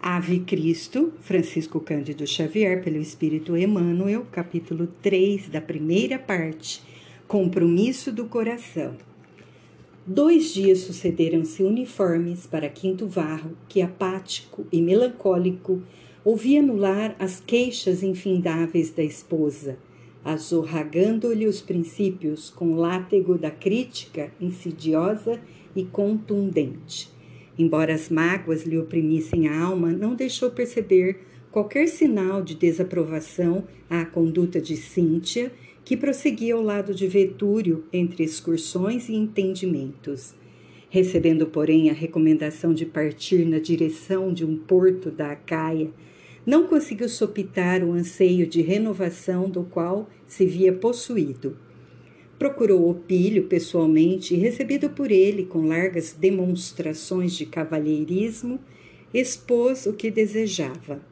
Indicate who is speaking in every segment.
Speaker 1: Ave Cristo, Francisco Cândido Xavier, pelo Espírito Emmanuel, capítulo 3 da primeira parte, Compromisso do Coração. Dois dias sucederam-se uniformes para Quinto Varro, que apático e melancólico ouvia no lar as queixas infindáveis da esposa, azorragando-lhe os princípios com látego da crítica insidiosa e contundente Embora as mágoas lhe oprimissem a alma, não deixou perceber qualquer sinal de desaprovação à conduta de Cíntia, que prosseguia ao lado de Vetúrio entre excursões e entendimentos. Recebendo, porém, a recomendação de partir na direção de um porto da Acaia, não conseguiu sopitar o anseio de renovação do qual se via possuído. Procurou Opílio pessoalmente e, recebido por ele com largas demonstrações de cavalheirismo, expôs o que desejava.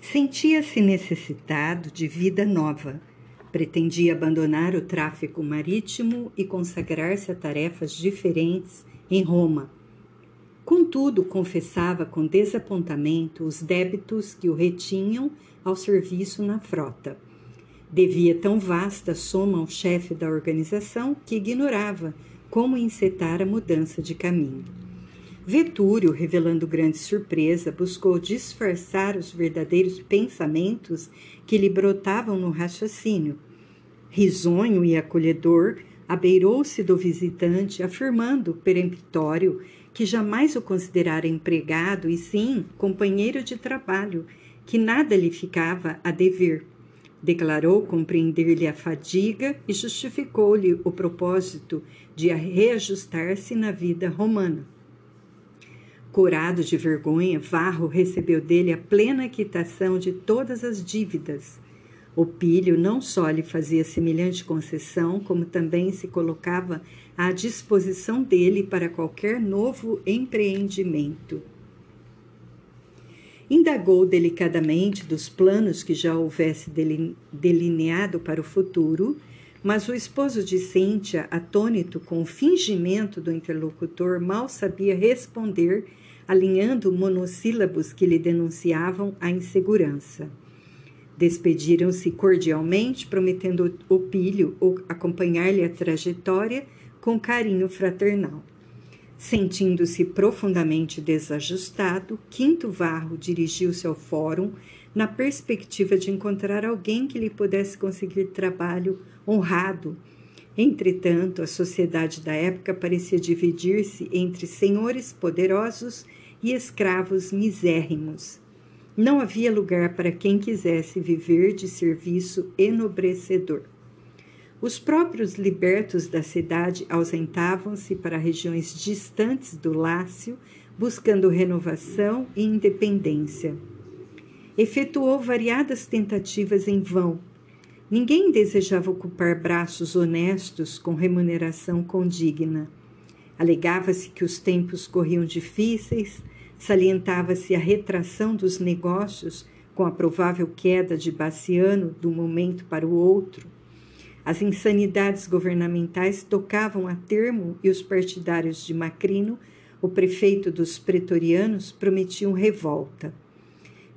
Speaker 1: Sentia-se necessitado de vida nova. Pretendia abandonar o tráfico marítimo e consagrar-se a tarefas diferentes em Roma. Contudo, confessava com desapontamento os débitos que o retinham ao serviço na frota Devia tão vasta soma ao chefe da organização que ignorava como encetar a mudança de caminho. Vetúrio, revelando grande surpresa, buscou disfarçar os verdadeiros pensamentos que lhe brotavam no raciocínio. Risonho e acolhedor, abeirou-se do visitante, afirmando, peremptório, que jamais o considerara empregado e sim companheiro de trabalho, que nada lhe ficava a dever. Declarou compreender-lhe a fadiga e justificou-lhe o propósito de reajustar-se na vida romana. Curado de vergonha, Varro recebeu dele a plena quitação de todas as dívidas. O Pílio não só lhe fazia semelhante concessão, como também se colocava à disposição dele para qualquer novo empreendimento. Indagou delicadamente dos planos que já houvesse delineado para o futuro, mas o esposo de Cíntia, atônito com o fingimento do interlocutor, mal sabia responder, alinhando monossílabos que lhe denunciavam a insegurança. Despediram-se cordialmente, prometendo o pilho acompanhar-lhe a trajetória com carinho fraternal. Sentindo-se profundamente desajustado, Quinto Varro dirigiu-se ao fórum na perspectiva de encontrar alguém que lhe pudesse conseguir trabalho honrado. Entretanto, a sociedade da época parecia dividir-se entre senhores poderosos e escravos misérrimos. Não havia lugar para quem quisesse viver de serviço enobrecedor. Os próprios libertos da cidade ausentavam-se para regiões distantes do Lácio, buscando renovação e independência. Efetuou variadas tentativas em vão. Ninguém desejava ocupar braços honestos com remuneração condigna. Alegava-se que os tempos corriam difíceis, salientava-se a retração dos negócios com a provável queda de Baciano de um momento para o outro. As insanidades governamentais tocavam a termo e os partidários de Macrino, o prefeito dos pretorianos, prometiam revolta.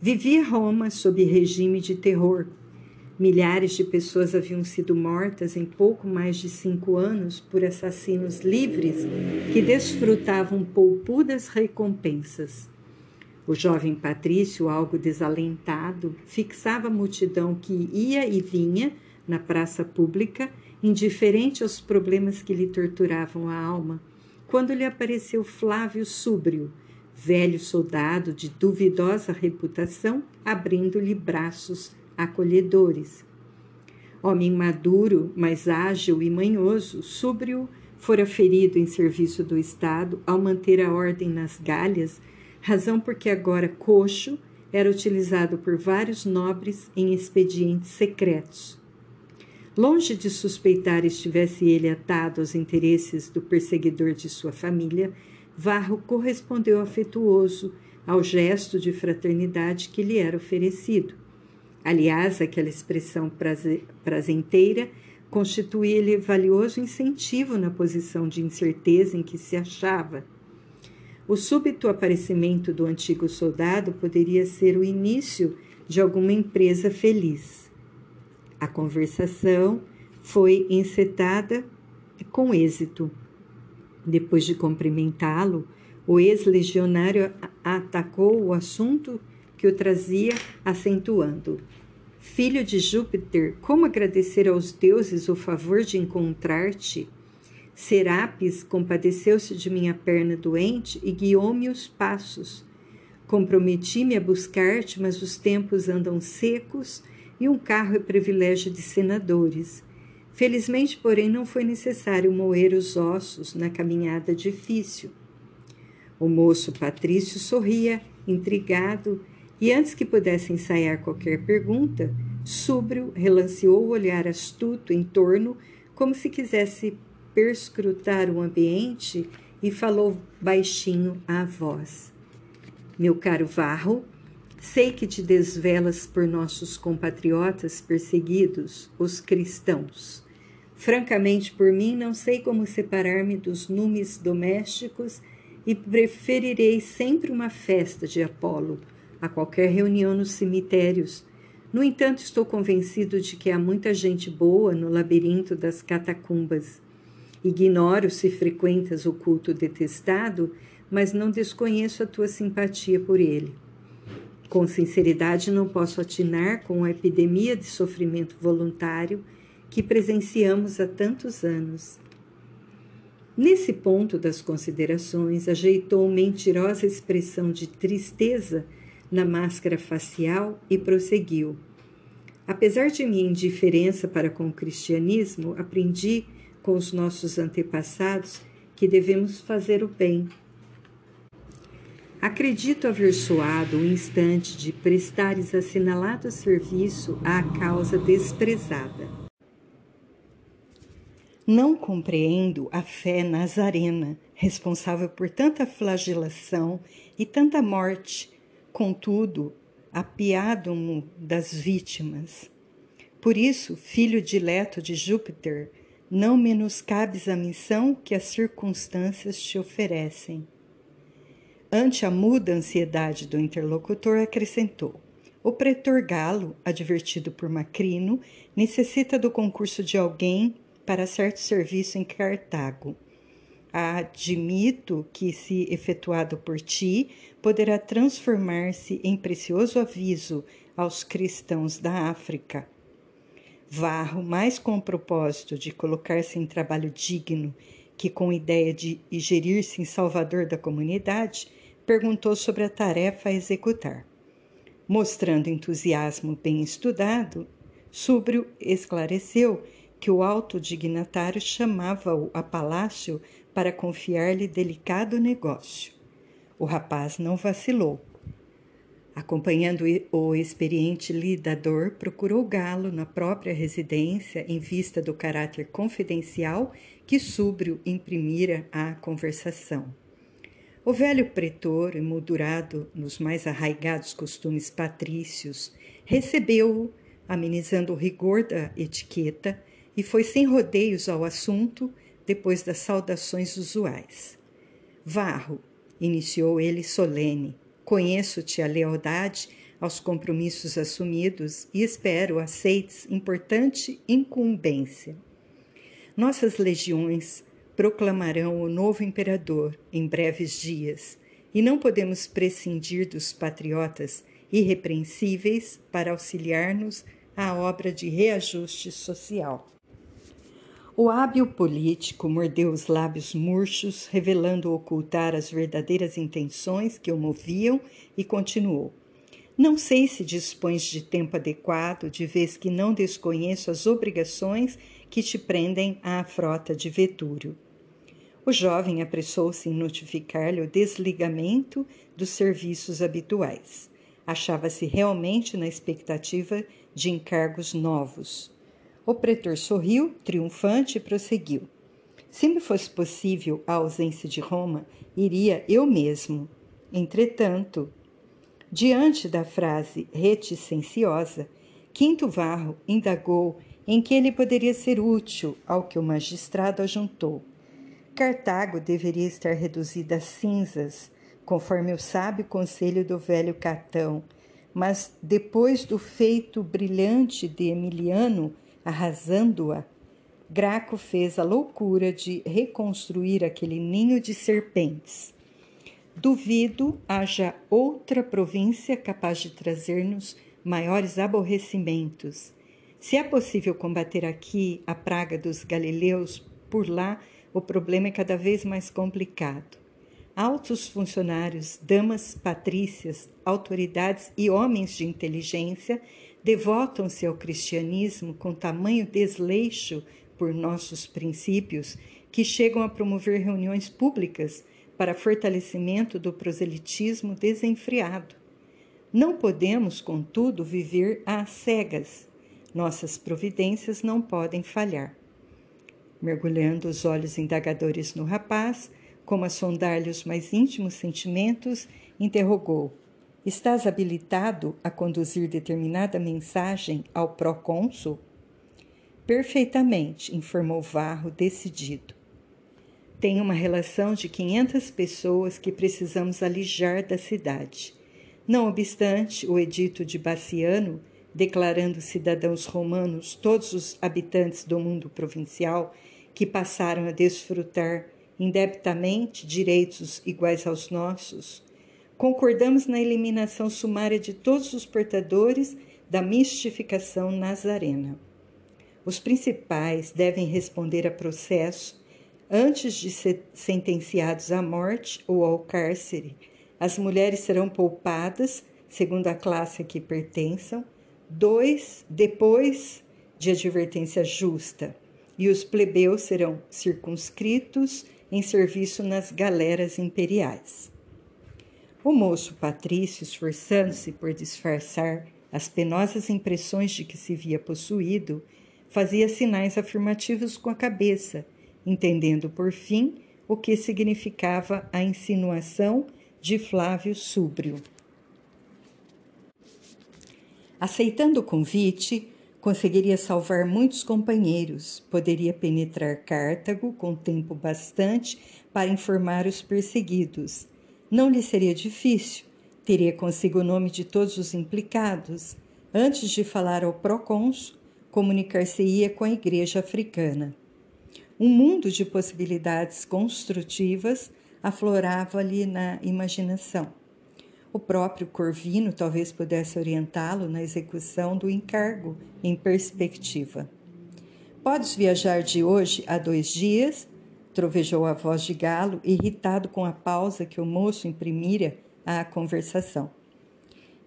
Speaker 1: Vivia Roma sob regime de terror. Milhares de pessoas haviam sido mortas em pouco mais de cinco anos por assassinos livres que desfrutavam poupudas recompensas. O jovem Patrício, algo desalentado, fixava a multidão que ia e vinha na praça pública, indiferente aos problemas que lhe torturavam a alma, quando lhe apareceu Flávio Súbrio, velho soldado de duvidosa reputação, abrindo-lhe braços acolhedores. Homem maduro, mas ágil e manhoso, Súbrio fora ferido em serviço do Estado ao manter a ordem nas galhas, razão porque agora coxo era utilizado por vários nobres em expedientes secretos. Longe de suspeitar estivesse ele atado aos interesses do perseguidor de sua família, Varro correspondeu afetuoso ao gesto de fraternidade que lhe era oferecido. Aliás, aquela expressão prazenteira constituía-lhe valioso incentivo na posição de incerteza em que se achava. O súbito aparecimento do antigo soldado poderia ser o início de alguma empresa feliz. A conversação foi encetada com êxito. Depois de cumprimentá-lo, o ex-legionário atacou o assunto que o trazia, acentuando: Filho de Júpiter, como agradecer aos deuses o favor de encontrar-te? Serapis compadeceu-se de minha perna doente e guiou-me os passos. Comprometi-me a buscar-te, mas os tempos andam secos e um carro é privilégio de senadores. Felizmente, porém, não foi necessário moer os ossos na caminhada difícil. O moço Patrício sorria, intrigado, e antes que pudesse ensaiar qualquer pergunta, Súbrio relanceou o olhar astuto em torno, como se quisesse perscrutar o ambiente, e falou baixinho à voz: Meu caro Varro, sei que te desvelas por nossos compatriotas perseguidos, os cristãos. Francamente, por mim, não sei como separar-me dos numes domésticos e preferirei sempre uma festa de Apolo a qualquer reunião nos cemitérios. No entanto, estou convencido de que há muita gente boa no labirinto das catacumbas. Ignoro se frequentas o culto detestado, mas não desconheço a tua simpatia por ele. Com sinceridade, não posso atinar com a epidemia de sofrimento voluntário que presenciamos há tantos anos. Nesse ponto das considerações, ajeitou mentirosa expressão de tristeza na máscara facial e prosseguiu. Apesar de minha indiferença para com o cristianismo, aprendi com os nossos antepassados que devemos fazer o bem. Acredito haver soado o instante de prestares assinalado serviço à causa desprezada. Não compreendo a fé nazarena, responsável por tanta flagelação e tanta morte contudo, apiado-mo das vítimas. Por isso, filho dileto de Júpiter, não menoscabes a missão que as circunstâncias te oferecem. Ante a muda ansiedade do interlocutor, acrescentou: O pretor Galo, advertido por Macrino, necessita do concurso de alguém para certo serviço em Cartago admito que, se efetuado por ti, poderá transformar-se em precioso aviso aos cristãos da África. Varro, mais com o propósito de colocar-se em trabalho digno que com ideia de gerir-se em salvador da comunidade, perguntou sobre a tarefa a executar. Mostrando entusiasmo bem estudado, Súbrio esclareceu que o alto dignatário chamava-o a palácio para confiar-lhe delicado negócio. O rapaz não vacilou. Acompanhando o experiente lidador, procurou Galo na própria residência em vista do caráter confidencial que Súbrio imprimira à conversação. O velho pretor, emoldurado nos mais arraigados costumes patrícios, recebeu-o, amenizando o rigor da etiqueta, e foi sem rodeios ao assunto depois das saudações usuais. Varro, iniciou ele solene, conheço-te a lealdade aos compromissos assumidos e espero aceites importante incumbência. Nossas legiões proclamarão o novo imperador em breves dias e não podemos prescindir dos patriotas irrepreensíveis para auxiliar-nos à obra de reajuste social. O hábil político mordeu os lábios murchos, revelando ocultar as verdadeiras intenções que o moviam, e continuou. Não sei se dispões de tempo adequado, de vez que não desconheço as obrigações que te prendem à frota de Vetúrio. O jovem apressou-se em notificar-lhe o desligamento dos serviços habituais. Achava-se realmente na expectativa de encargos novos. O pretor sorriu, triunfante, e prosseguiu. Se me fosse possível a ausência de Roma, iria eu mesmo. Entretanto, diante da frase reticenciosa, Quinto Varro indagou em que ele poderia ser útil, ao que o magistrado ajuntou. Cartago deveria estar reduzida a cinzas, conforme o sábio conselho do velho Catão. Mas depois do feito brilhante de Emiliano, arrasando-a, Graco fez a loucura de reconstruir aquele ninho de serpentes. Duvido haja outra província capaz de trazer-nos maiores aborrecimentos. Se é possível combater aqui a praga dos galileus, por lá o problema é cada vez mais complicado. Altos funcionários, damas patrícias, autoridades e homens de inteligência devotam-se ao cristianismo com tamanho desleixo por nossos princípios que chegam a promover reuniões públicas para fortalecimento do proselitismo desenfreado. Não podemos, contudo, viver às cegas. Nossas providências não podem falhar. Mergulhando os olhos indagadores no rapaz, como a sondar-lhe os mais íntimos sentimentos, interrogou: Estás habilitado a conduzir determinada mensagem ao procônsul? Perfeitamente, informou Varro, decidido. Tem uma relação de 500 pessoas que precisamos alijar da cidade. Não obstante, o edito de Baciano, declarando cidadãos romanos todos os habitantes do mundo provincial que passaram a desfrutar indebitamente direitos iguais aos nossos, concordamos na eliminação sumária de todos os portadores da mistificação nazarena. Os principais devem responder a processo antes de ser sentenciados à morte ou ao cárcere. As mulheres serão poupadas, segundo a classe a que pertençam, dois depois de advertência justa, e os plebeus serão circunscritos em serviço nas galeras imperiais. O moço Patrício, esforçando-se por disfarçar as penosas impressões de que se via possuído, fazia sinais afirmativos com a cabeça, entendendo por fim o que significava a insinuação de Flávio Súbrio. Aceitando o convite, conseguiria salvar muitos companheiros, poderia penetrar Cartago com tempo bastante para informar os perseguidos. Não lhe seria difícil, teria consigo o nome de todos os implicados. Antes de falar ao procônsul, comunicar-se-ia com a igreja africana. Um mundo de possibilidades construtivas aflorava-lhe na imaginação. O próprio Corvino talvez pudesse orientá-lo na execução do encargo em perspectiva. Podes viajar de hoje a dois dias? trovejou a voz de Galo, irritado com a pausa que o moço imprimira à conversação.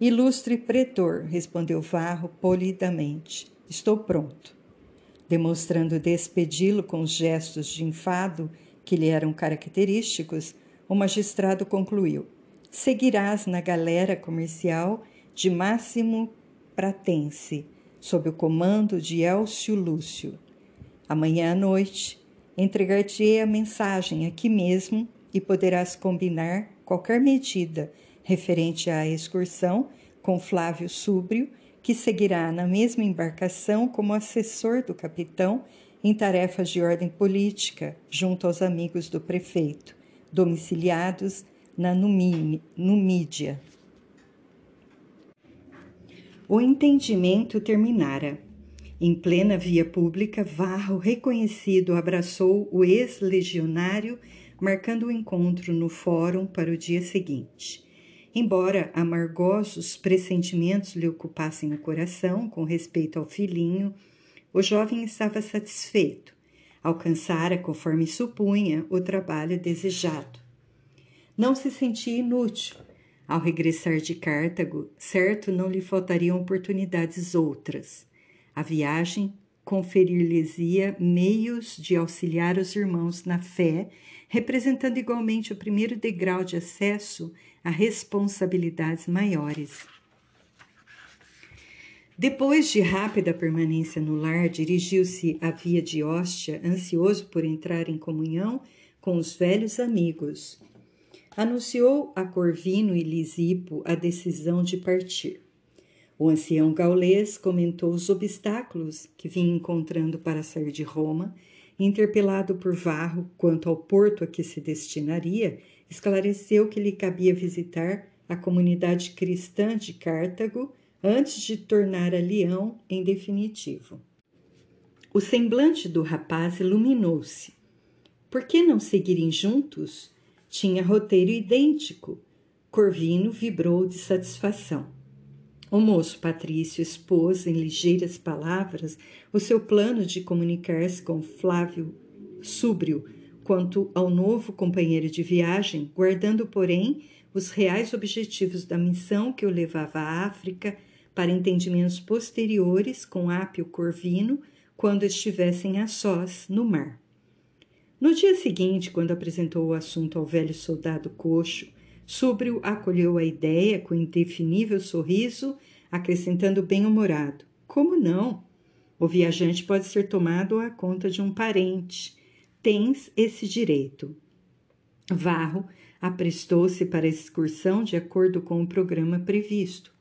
Speaker 1: Ilustre pretor, respondeu Varro polidamente. Estou pronto. Demonstrando despedi-lo com os gestos de enfado que lhe eram característicos, o magistrado concluiu: Seguirás na galera comercial de Máximo Pratense, sob o comando de Elcio Lúcio. Amanhã à noite, entregar-te-ei a mensagem aqui mesmo e poderás combinar qualquer medida referente à excursão com Flávio Súbrio que seguirá na mesma embarcação como assessor do capitão em tarefas de ordem política, junto aos amigos do prefeito, domiciliados na Numídia. O entendimento terminara. Em plena via pública, Varro, reconhecido, abraçou o ex-legionário, marcando o encontro no fórum para o dia seguinte. Embora amargosos pressentimentos lhe ocupassem o coração com respeito ao filhinho, o jovem estava satisfeito. Alcançara, conforme supunha, o trabalho desejado. Não se sentia inútil. Ao regressar de Cartago, certo não lhe faltariam oportunidades outras. A viagem conferir-lhes-ia meios de auxiliar os irmãos na fé, representando igualmente o primeiro degrau de acesso a responsabilidades maiores. Depois de rápida permanência no lar, dirigiu-se à via de Hóstia, ansioso por entrar em comunhão com os velhos amigos. Anunciou a Corvino e Lisipo a decisão de partir. O ancião gaulês comentou os obstáculos que vinha encontrando para sair de Roma, interpelado por Varro quanto ao porto a que se destinaria, esclareceu que lhe cabia visitar a comunidade cristã de Cartago antes de tornar a Leão em definitivo. O semblante do rapaz iluminou-se. Por que não seguirem juntos? Tinha roteiro idêntico. Corvino vibrou de satisfação. O moço Patrício expôs em ligeiras palavras o seu plano de comunicar-se com Flávio Súbrio quanto ao novo companheiro de viagem, guardando, porém, os reais objetivos da missão que o levava à África para entendimentos posteriores com Ápio Corvino quando estivessem a sós no mar. No dia seguinte, quando apresentou o assunto ao velho soldado coxo, Súbrio acolheu a ideia com indefinível sorriso, acrescentando bem-humorado: Como não? O viajante pode ser tomado à conta de um parente. Tens esse direito. Varro aprestou-se para a excursão de acordo com o programa previsto.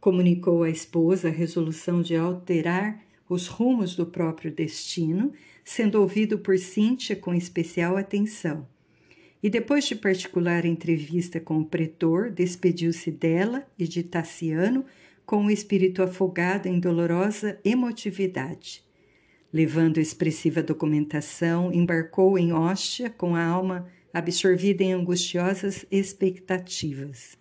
Speaker 1: Comunicou à esposa a resolução de alterar os rumos do próprio destino, sendo ouvido por Cíntia com especial atenção. E depois de particular entrevista com o pretor, despediu-se dela e de Tassiano com o espírito afogado em dolorosa emotividade. Levando expressiva documentação, embarcou em Hóstia com a alma absorvida em angustiosas expectativas.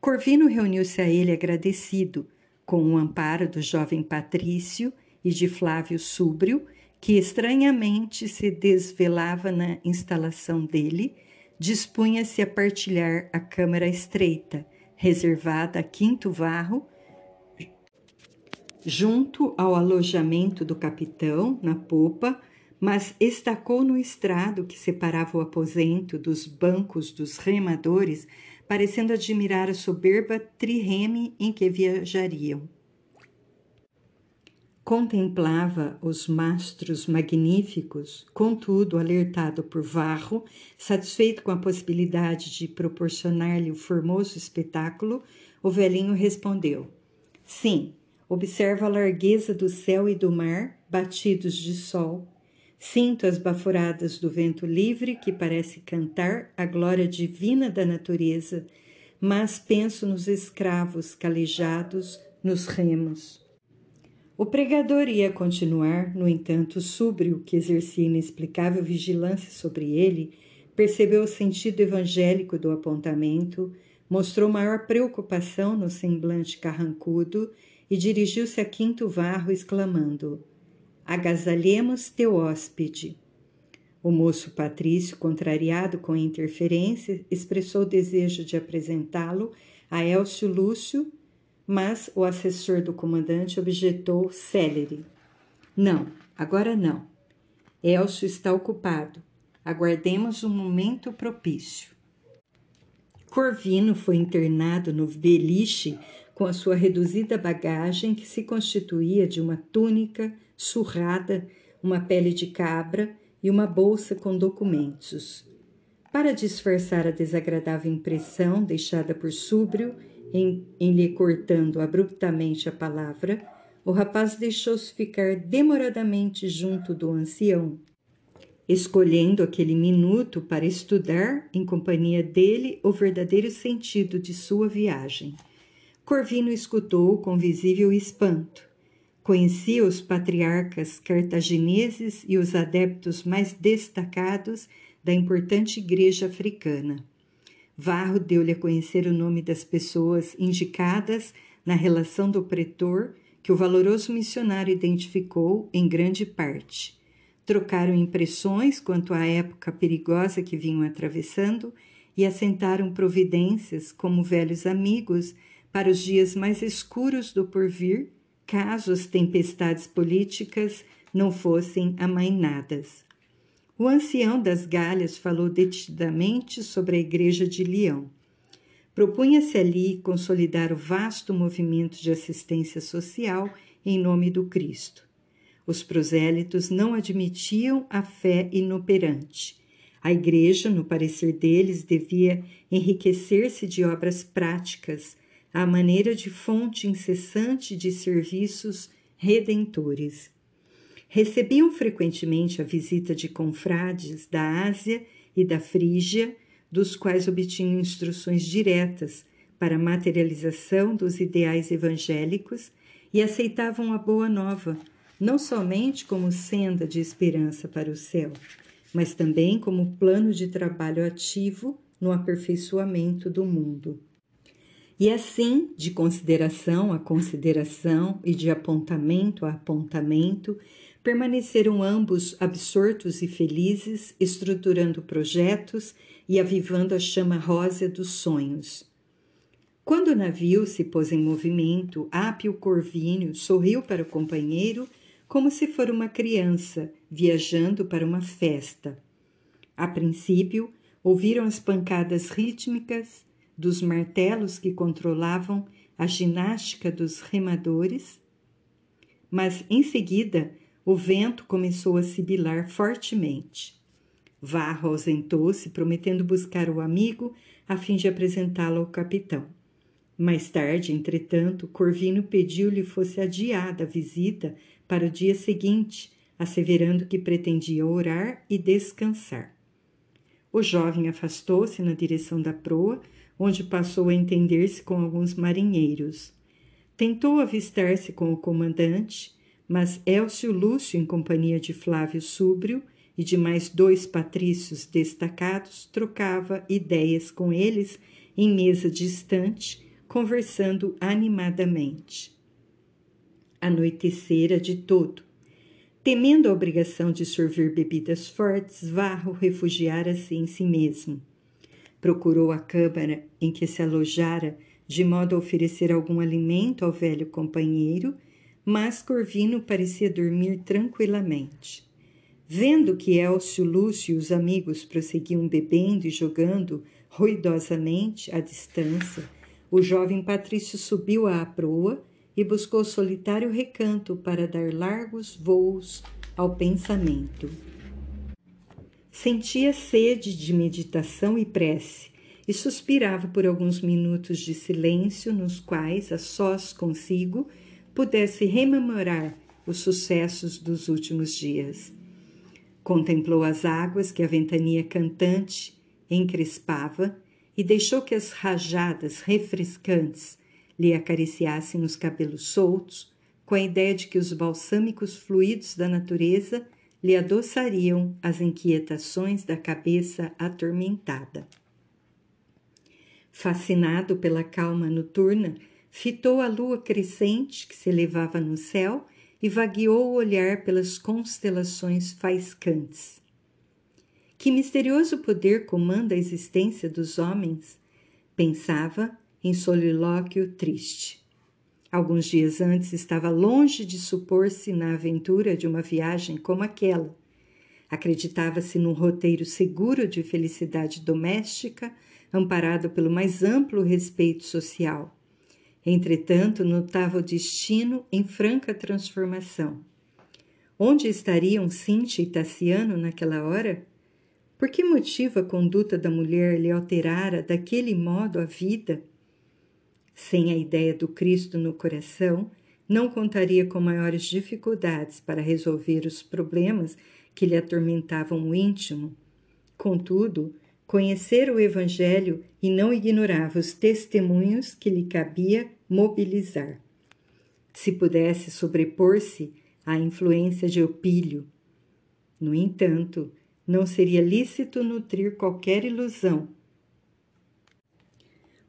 Speaker 1: Corvino reuniu-se a ele agradecido, com o amparo do jovem Patrício e de Flávio Súbrio, que estranhamente se desvelava na instalação dele, dispunha-se a partilhar a câmara estreita, reservada a Quinto Varro, junto ao alojamento do capitão, na popa, mas estacou no estrado que separava o aposento dos bancos dos remadores parecendo admirar a soberba trireme em que viajariam. Contemplava os mastros magníficos, contudo, alertado por Varro, satisfeito com a possibilidade de proporcionar-lhe o formoso espetáculo, o velhinho respondeu: Sim, observa a largueza do céu e do mar, batidos de sol, Sinto as baforadas do vento livre que parece cantar a glória divina da natureza, mas penso nos escravos calejados nos remos. O pregador ia continuar, no entanto, súbrio, que exercia inexplicável vigilância sobre ele, percebeu o sentido evangélico do apontamento, mostrou maior preocupação no semblante carrancudo e dirigiu-se a Quinto Varro, exclamando: agasalhemos teu hóspede. O moço Patrício, contrariado com a interferência, expressou o desejo de apresentá-lo a Elcio Lúcio, mas o assessor do comandante objetou célere. Não, agora não. Elcio está ocupado. Aguardemos um momento propício. Corvino foi internado no beliche com a sua reduzida bagagem, que se constituía de uma túnica, surrada, uma pele de cabra e uma bolsa com documentos. Para disfarçar a desagradável impressão deixada por Súbrio em, em lhe cortando abruptamente a palavra, o rapaz deixou-se ficar demoradamente junto do ancião, escolhendo aquele minuto para estudar, em companhia dele, o verdadeiro sentido de sua viagem. Corvino escutou com visível espanto. Conhecia os patriarcas cartagineses e os adeptos mais destacados da importante igreja africana. Varro deu-lhe a conhecer o nome das pessoas indicadas na relação do pretor que o valoroso missionário identificou em grande parte. Trocaram impressões quanto à época perigosa que vinham atravessando e assentaram providências como velhos amigos para os dias mais escuros do porvir caso as tempestades políticas não fossem amainadas. O ancião das Galhas falou detidamente sobre a igreja de Leão. Propunha-se ali consolidar o vasto movimento de assistência social em nome do Cristo. Os prosélitos não admitiam a fé inoperante. A igreja, no parecer deles, devia enriquecer-se de obras práticas, à maneira de fonte incessante de serviços redentores. Recebiam frequentemente a visita de confrades da Ásia e da Frígia, dos quais obtinham instruções diretas para a materialização dos ideais evangélicos e aceitavam a boa nova, não somente como senda de esperança para o céu, mas também como plano de trabalho ativo no aperfeiçoamento do mundo. E assim, de consideração a consideração e de apontamento a apontamento, permaneceram ambos absortos e felizes, estruturando projetos e avivando a chama rósea dos sonhos. Quando o navio se pôs em movimento, Apio Corvínio sorriu para o companheiro como se for uma criança viajando para uma festa. A princípio, ouviram as pancadas rítmicas dos martelos que controlavam a ginástica dos remadores, mas em seguida o vento começou a sibilar fortemente. Varro ausentou-se, prometendo buscar o amigo a fim de apresentá-lo ao capitão. Mais tarde, entretanto, Corvino pediu-lhe fosse adiada a visita para o dia seguinte, asseverando que pretendia orar e descansar. O jovem afastou-se na direção da proa, onde passou a entender-se com alguns marinheiros. Tentou avistar-se com o comandante, mas Elcio Lúcio, em companhia de Flávio Súbrio e de mais dois patrícios destacados, trocava ideias com eles em mesa distante, conversando animadamente. Anoitecera de todo. Temendo a obrigação de sorver bebidas fortes, Varro refugiara-se em si mesmo. Procurou a câmara em que se alojara, de modo a oferecer algum alimento ao velho companheiro, mas Corvino parecia dormir tranquilamente. Vendo que Elcio, Lúcio e os amigos prosseguiam bebendo e jogando ruidosamente à distância, o jovem Patrício subiu à proa e buscou solitário recanto para dar largos voos ao pensamento. Sentia sede de meditação e prece e suspirava por alguns minutos de silêncio nos quais, a sós consigo, pudesse rememorar os sucessos dos últimos dias. Contemplou as águas que a ventania cantante encrespava e deixou que as rajadas refrescantes lhe acariciassem os cabelos soltos, com a ideia de que os balsâmicos fluidos da natureza lhe adoçariam as inquietações da cabeça atormentada. Fascinado pela calma noturna, fitou a lua crescente que se elevava no céu e vagueou o olhar pelas constelações faiscantes. Que misterioso poder comanda a existência dos homens? Pensava em solilóquio triste. Alguns dias antes estava longe de supor-se na aventura de uma viagem como aquela. Acreditava-se num roteiro seguro de felicidade doméstica, amparado pelo mais amplo respeito social. Entretanto, notava o destino em franca transformação. Onde estariam Cíntia e Tassiano naquela hora? Por que motivo a conduta da mulher lhe alterara daquele modo a vida? Sem a ideia do Cristo no coração, não contaria com maiores dificuldades para resolver os problemas que lhe atormentavam o íntimo. Contudo, conhecer o Evangelho e não ignorava os testemunhos que lhe cabia mobilizar. Se pudesse sobrepor-se à influência de Eupílio. No entanto, não seria lícito nutrir qualquer ilusão.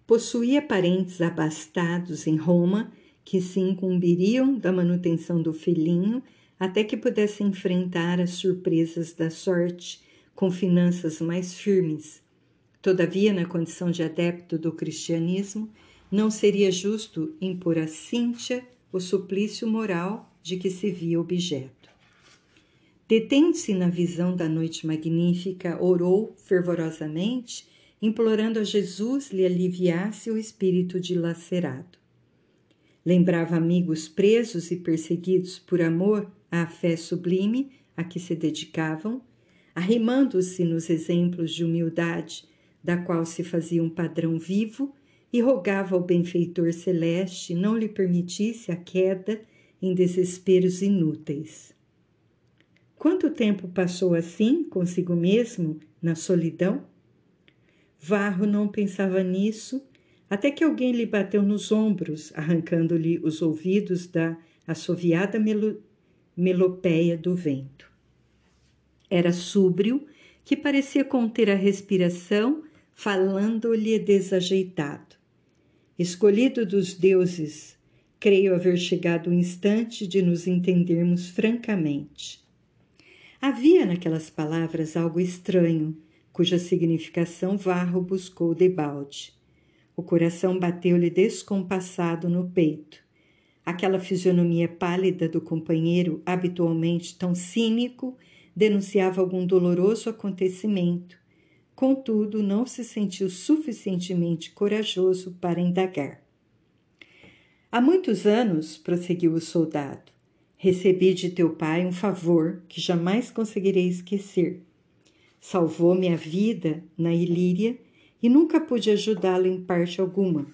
Speaker 1: Possuía parentes abastados em Roma que se incumbiriam da manutenção do filhinho até que pudesse enfrentar as surpresas da sorte com finanças mais firmes. Todavia, na condição de adepto do cristianismo, não seria justo impor a Cíntia o suplício moral de que se via objeto. Detendo-se na visão da noite magnífica, orou fervorosamente, implorando a Jesus lhe aliviasse o espírito dilacerado. Lembrava amigos presos e perseguidos por amor à fé sublime a que se dedicavam, arrimando-se nos exemplos de humildade da qual se fazia um padrão vivo e rogava ao benfeitor celeste não lhe permitisse a queda em desesperos inúteis. Quanto tempo passou assim consigo mesmo na solidão? Varro não pensava nisso, até que alguém lhe bateu nos ombros, arrancando-lhe os ouvidos da assoviada melo melopeia do vento. Era súbrio, que parecia conter a respiração, falando-lhe desajeitado. Escolhido dos deuses, creio haver chegado o instante de nos entendermos francamente. Havia naquelas palavras algo estranho, cuja significação Varro buscou debalde. O coração bateu-lhe descompassado no peito. Aquela fisionomia pálida do companheiro, habitualmente tão cínico, denunciava algum doloroso acontecimento. Contudo, não se sentiu suficientemente corajoso para indagar. Há muitos anos, prosseguiu o soldado, recebi de teu pai um favor que jamais conseguirei esquecer. Salvou-me a vida na Ilíria e nunca pude ajudá-lo em parte alguma.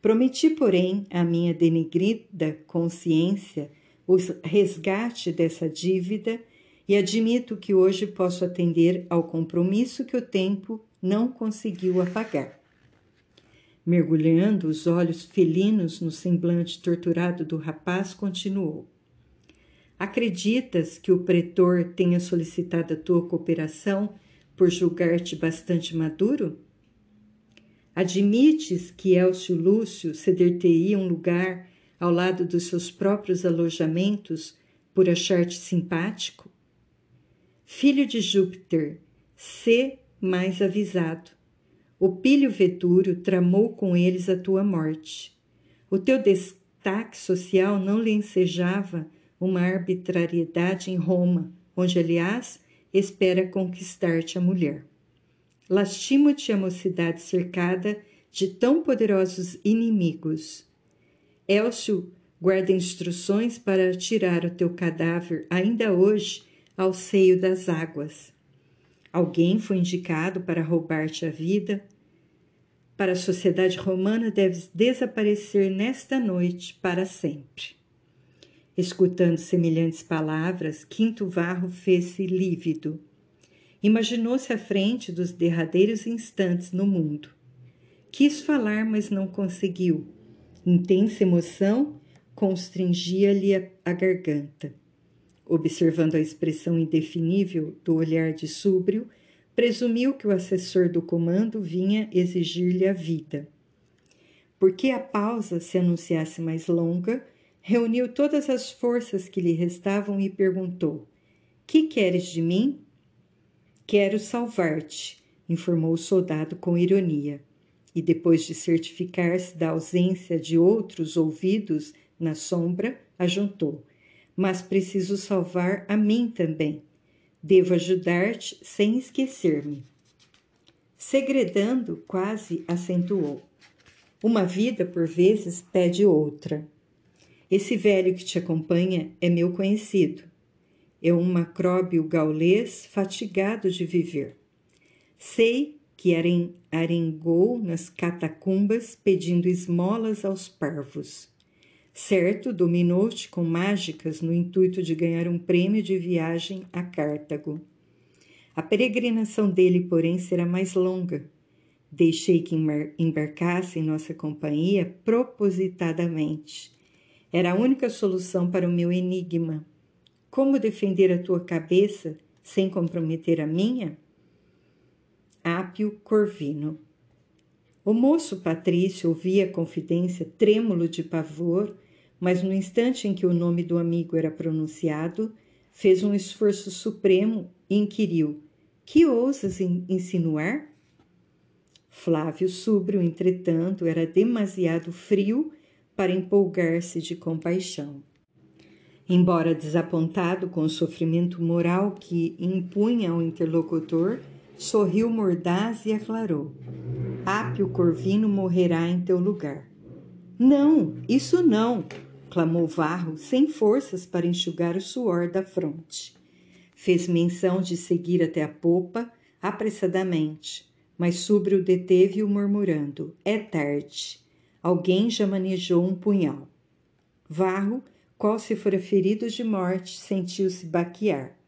Speaker 1: Prometi, porém, à minha denegrida consciência o resgate dessa dívida e admito que hoje posso atender ao compromisso que o tempo não conseguiu apagar. Mergulhando os olhos felinos no semblante torturado do rapaz, continuou: Acreditas que o pretor tenha solicitado a tua cooperação por julgar-te bastante maduro? Admites que Elcio Lúcio ceder-te-ia um lugar ao lado dos seus próprios alojamentos por achar-te simpático? Filho de Júpiter, sê mais avisado. O Pílio Vetúrio tramou com eles a tua morte. O teu destaque social não lhe ensejava uma arbitrariedade em Roma, onde, aliás, espera conquistar-te a mulher. Lastimo-te a mocidade cercada de tão poderosos inimigos. Elcio guarda instruções para tirar o teu cadáver ainda hoje ao seio das águas. Alguém foi indicado para roubar-te a vida. Para a sociedade romana deves desaparecer nesta noite para sempre. Escutando semelhantes palavras, Quinto Varro fez-se lívido Imaginou-se à frente dos derradeiros instantes no mundo. Quis falar, mas não conseguiu. Intensa emoção constringia-lhe a, garganta. Observando a expressão indefinível do olhar de Súbrio, presumiu que o assessor do comando vinha exigir-lhe a vida. Porque a pausa se anunciasse mais longa, reuniu todas as forças que lhe restavam e perguntou: Que queres de mim? Quero salvar-te, informou o soldado com ironia. E depois de certificar-se da ausência de outros ouvidos na sombra, ajuntou: Mas preciso salvar a mim também. Devo ajudar-te sem esquecer-me. Segredando, quase acentuou: Uma vida, por vezes, pede outra. Esse velho que te acompanha é meu conhecido é um macróbio gaulês fatigado de viver. Sei que arengou nas catacumbas pedindo esmolas aos parvos. Certo, dominou-te com mágicas no intuito de ganhar um prêmio de viagem a Cartago. A peregrinação dele, porém, será mais longa. Deixei que embarcasse em nossa companhia propositadamente. Era a única solução para o meu enigma. Como defender a tua cabeça sem comprometer a minha? Ápio Corvino. O moço Patrício ouvia a confidência trêmulo de pavor, mas no instante em que o nome do amigo era pronunciado, fez um esforço supremo e inquiriu: Que ousas insinuar? Flávio Súbrio, entretanto, era demasiado frio para empolgar-se de compaixão. Embora desapontado com o sofrimento moral que impunha ao interlocutor, sorriu mordaz e aclarou: Ápio Corvino morrerá em teu lugar. Não, isso não! clamou Varro, sem forças para enxugar o suor da fronte. Fez menção de seguir até a popa apressadamente, mas Súbrio deteve-o murmurando: É tarde. Alguém já manejou um punhal. Varro qual se fora ferido de morte, sentiu-se baquear.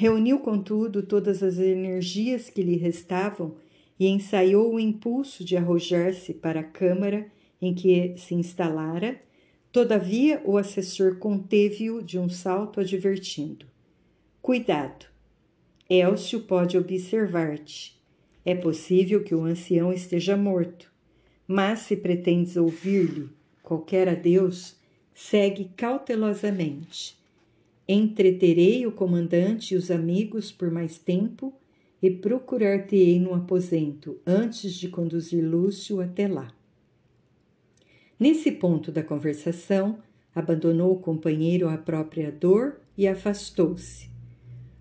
Speaker 1: Reuniu, contudo, todas as energias que lhe restavam e ensaiou o impulso de arrojar-se para a câmara em que se instalara. Todavia, o assessor conteve-o de um salto, advertindo: Cuidado, Elcio pode observar-te. É possível que o ancião esteja morto, mas se pretendes ouvir-lhe qualquer adeus, segue cautelosamente. Entreterei o comandante e os amigos por mais tempo e procurar-te-ei no aposento antes de conduzir Lúcio até lá. Nesse ponto da conversação, abandonou o companheiro à própria dor e afastou-se.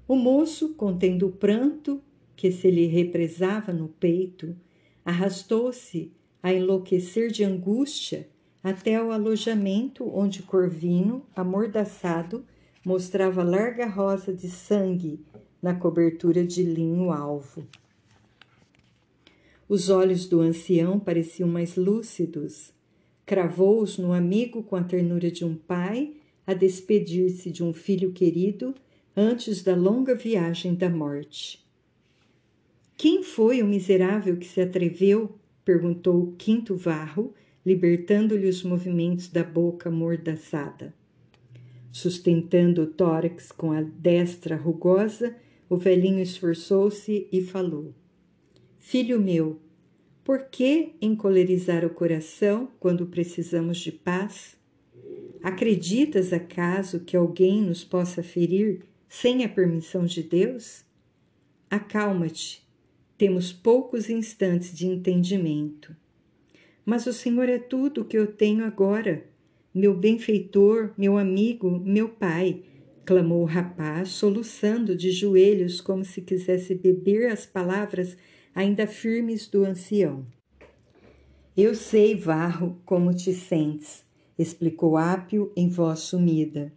Speaker 1: O moço, contendo o pranto que se lhe represava no peito, arrastou-se a enlouquecer de angústia até o alojamento onde Corvino, amordaçado, mostrava larga rosa de sangue na cobertura de linho alvo. Os olhos do ancião pareciam mais lúcidos. Cravou-os no amigo com a ternura de um pai a despedir-se de um filho querido antes da longa viagem da morte. Quem foi o miserável que se atreveu? perguntou o quinto varro, libertando-lhe os movimentos da boca amordaçada. Sustentando o tórax com a destra rugosa, o velhinho esforçou-se e falou: Filho meu, por que encolerizar o coração quando precisamos de paz? Acreditas acaso que alguém nos possa ferir sem a permissão de Deus? Acalma-te, temos poucos instantes de entendimento. Mas o Senhor é tudo o que eu tenho agora, meu benfeitor, meu amigo, meu pai clamou o rapaz, soluçando de joelhos como se quisesse beber as palavras ainda firmes do ancião. Eu sei, Varro, como te sentes, explicou Ápio em voz sumida.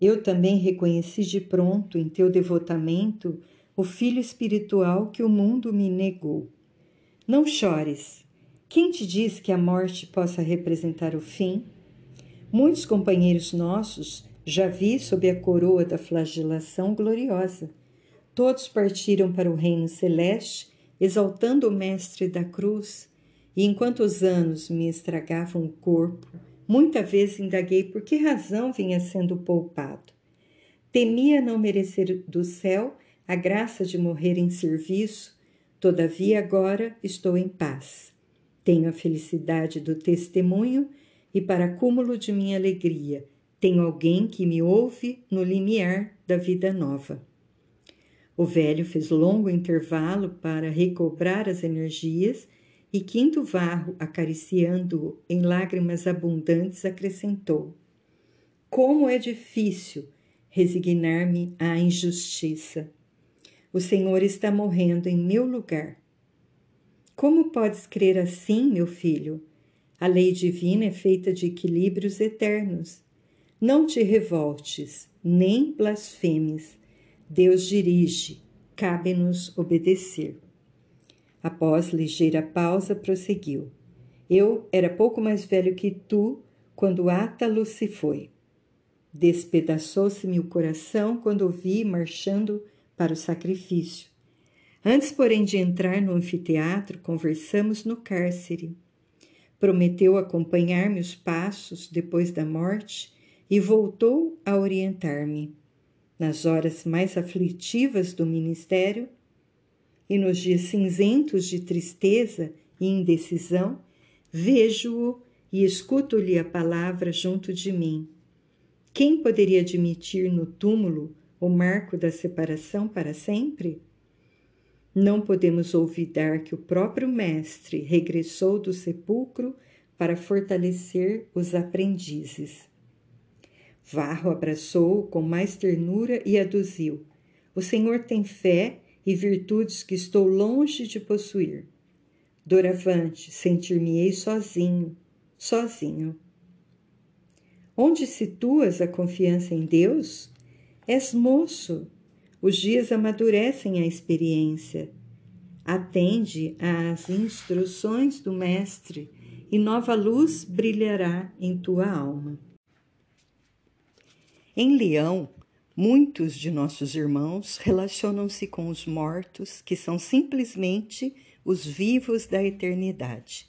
Speaker 1: Eu também reconheci de pronto em teu devotamento o filho espiritual que o mundo me negou. Não chores. Quem te diz que a morte possa representar o fim? Muitos companheiros nossos já vi sob a coroa da flagelação gloriosa. Todos partiram para o reino celeste, exaltando o Mestre da cruz, e enquanto os anos me estragavam o corpo, muita vez indaguei por que razão vinha sendo poupado. Temia não merecer do céu a graça de morrer em serviço, todavia agora estou em paz. Tenho a felicidade do testemunho e, para cúmulo de minha alegria, tenho alguém que me ouve no limiar da vida nova. O velho fez longo intervalo para recobrar as energias e Quinto Varro, acariciando-o em lágrimas abundantes, acrescentou: Como é difícil resignar-me à injustiça. O Senhor está morrendo em meu lugar. Como podes crer assim, meu filho? A lei divina é feita de equilíbrios eternos não te revoltes, nem blasfemes. Deus dirige, cabe-nos obedecer. Após ligeira pausa, prosseguiu. Eu era pouco mais velho que tu quando Átalo se foi. Despedaçou-se-me o coração quando o vi marchando para o sacrifício. Antes, porém, de entrar no anfiteatro, conversamos no cárcere. Prometeu acompanhar-me os passos depois da morte e voltou a orientar-me. Nas horas mais aflitivas do ministério e nos dias cinzentos de tristeza e indecisão, vejo-o e escuto-lhe a palavra junto de mim. Quem poderia admitir no túmulo o marco da separação para sempre? Não podemos olvidar que o próprio Mestre regressou do sepulcro para fortalecer os aprendizes. Varro abraçou-o com mais ternura e aduziu: O Senhor tem fé e virtudes que estou longe de possuir. Doravante, sentir-me-ei sozinho, sozinho. Onde situas a confiança em Deus? És moço. Os dias amadurecem a experiência. Atende às instruções do Mestre e nova luz brilhará em tua alma. Em Leão, muitos de nossos irmãos relacionam-se com os mortos, que são simplesmente os vivos da eternidade.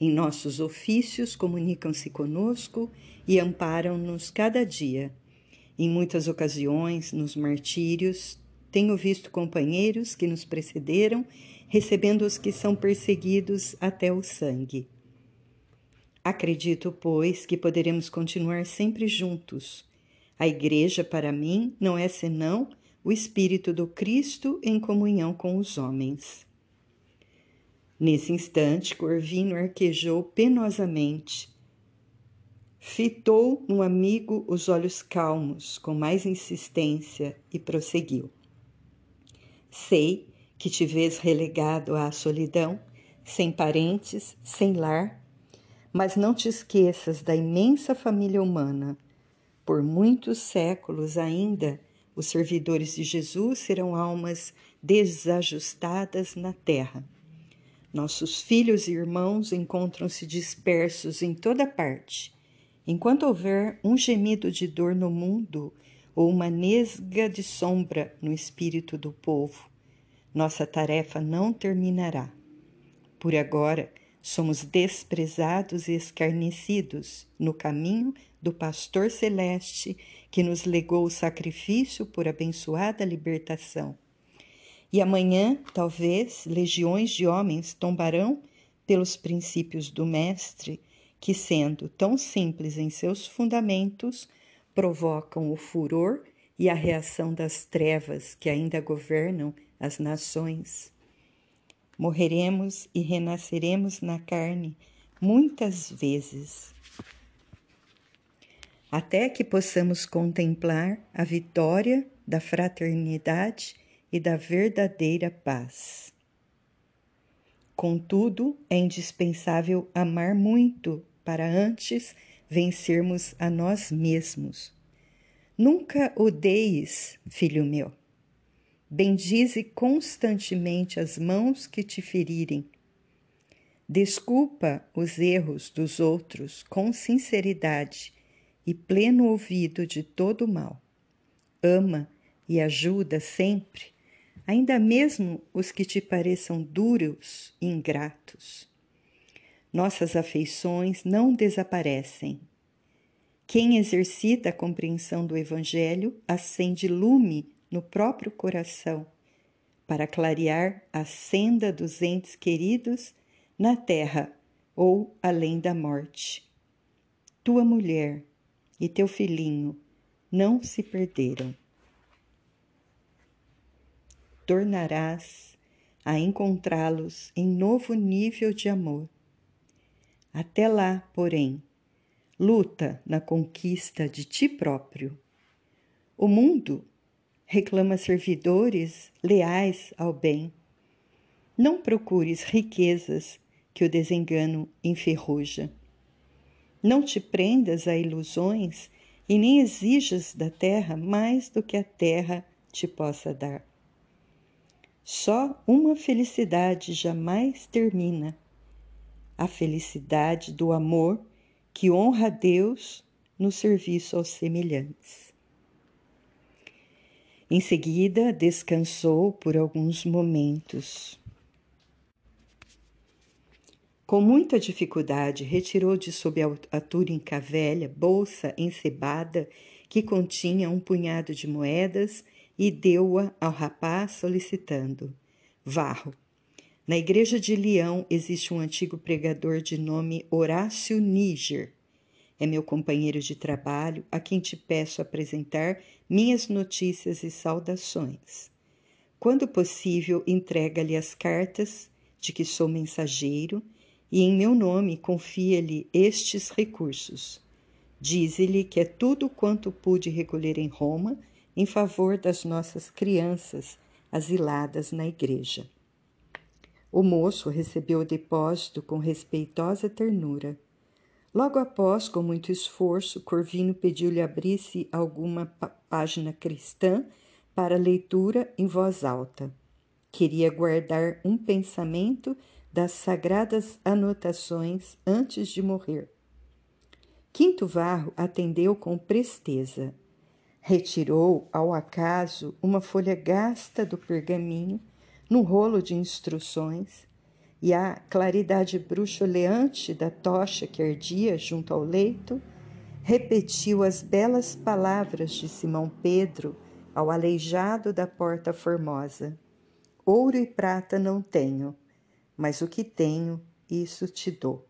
Speaker 1: Em nossos ofícios comunicam-se conosco e amparam-nos cada dia. Em muitas ocasiões, nos martírios, tenho visto companheiros que nos precederam recebendo os que são perseguidos até o sangue. Acredito, pois, que poderemos continuar sempre juntos. A Igreja, para mim, não é senão o Espírito do Cristo em comunhão com os homens. Nesse instante, Corvino arquejou penosamente. Fitou no amigo os olhos calmos, com mais insistência, e prosseguiu. Sei que te vês relegado à solidão, sem parentes, sem lar, mas não te esqueças da imensa família humana. Por muitos séculos ainda os servidores de Jesus serão almas desajustadas na terra. Nossos filhos e irmãos encontram-se dispersos em toda parte. Enquanto houver um gemido de dor no mundo ou uma nesga de sombra no espírito do povo, nossa tarefa não terminará. Por agora, somos desprezados e escarnecidos no caminho do pastor celeste que nos legou o sacrifício por abençoada libertação. E amanhã, talvez, legiões de homens tombarão pelos princípios do Mestre, que, sendo tão simples em seus fundamentos, provocam o furor e a reação das trevas que ainda governam as nações. Morreremos e renasceremos na carne muitas vezes, até que possamos contemplar a vitória da fraternidade e da verdadeira paz. Contudo, é indispensável amar muito para antes vencermos a nós mesmos. Nunca odeies, filho meu. Bendize constantemente as mãos que te ferirem. Desculpa os erros dos outros com sinceridade e pleno ouvido de todo mal. Ama e ajuda sempre, ainda mesmo os que te pareçam duros e ingratos. Nossas afeições não desaparecem. Quem exercita a compreensão do Evangelho acende lume no próprio coração, para clarear a senda dos entes queridos na terra ou além da morte. Tua mulher e teu filhinho não se perderam. Tornarás a encontrá-los em novo nível de amor. Até lá, porém, luta na conquista de ti próprio. O mundo reclama servidores leais ao bem. Não procures riquezas que o desengano enferruja. Não te prendas a ilusões e nem exijas da terra mais do que a terra te possa dar. Só uma felicidade jamais termina: a felicidade do amor que honra a Deus no serviço aos semelhantes. Em seguida, descansou por alguns momentos. Com muita dificuldade, retirou de sob a túnica velha bolsa encebada que continha um punhado de moedas e deu-a ao rapaz, solicitando: Varro. Na igreja de Leão existe um antigo pregador de nome Horácio Níger, é meu companheiro de trabalho a quem te peço apresentar minhas notícias e saudações. Quando possível, entrega-lhe as cartas de que sou mensageiro e em meu nome confia-lhe estes recursos. Dize-lhe que é tudo quanto pude recolher em Roma em favor das nossas crianças asiladas na igreja. O moço recebeu o depósito com respeitosa ternura Logo após, com muito esforço, Corvino pediu-lhe abrisse alguma página cristã para leitura em voz alta. Queria guardar um pensamento das sagradas anotações antes de morrer. Quinto Varro atendeu com presteza. Retirou, ao acaso, uma folha gasta do pergaminho, num rolo de instruções, e a claridade bruxuleante da tocha que ardia junto ao leito, repetiu as belas palavras de Simão Pedro ao aleijado da Porta Formosa: Ouro e prata não tenho, mas o que tenho, isso te dou.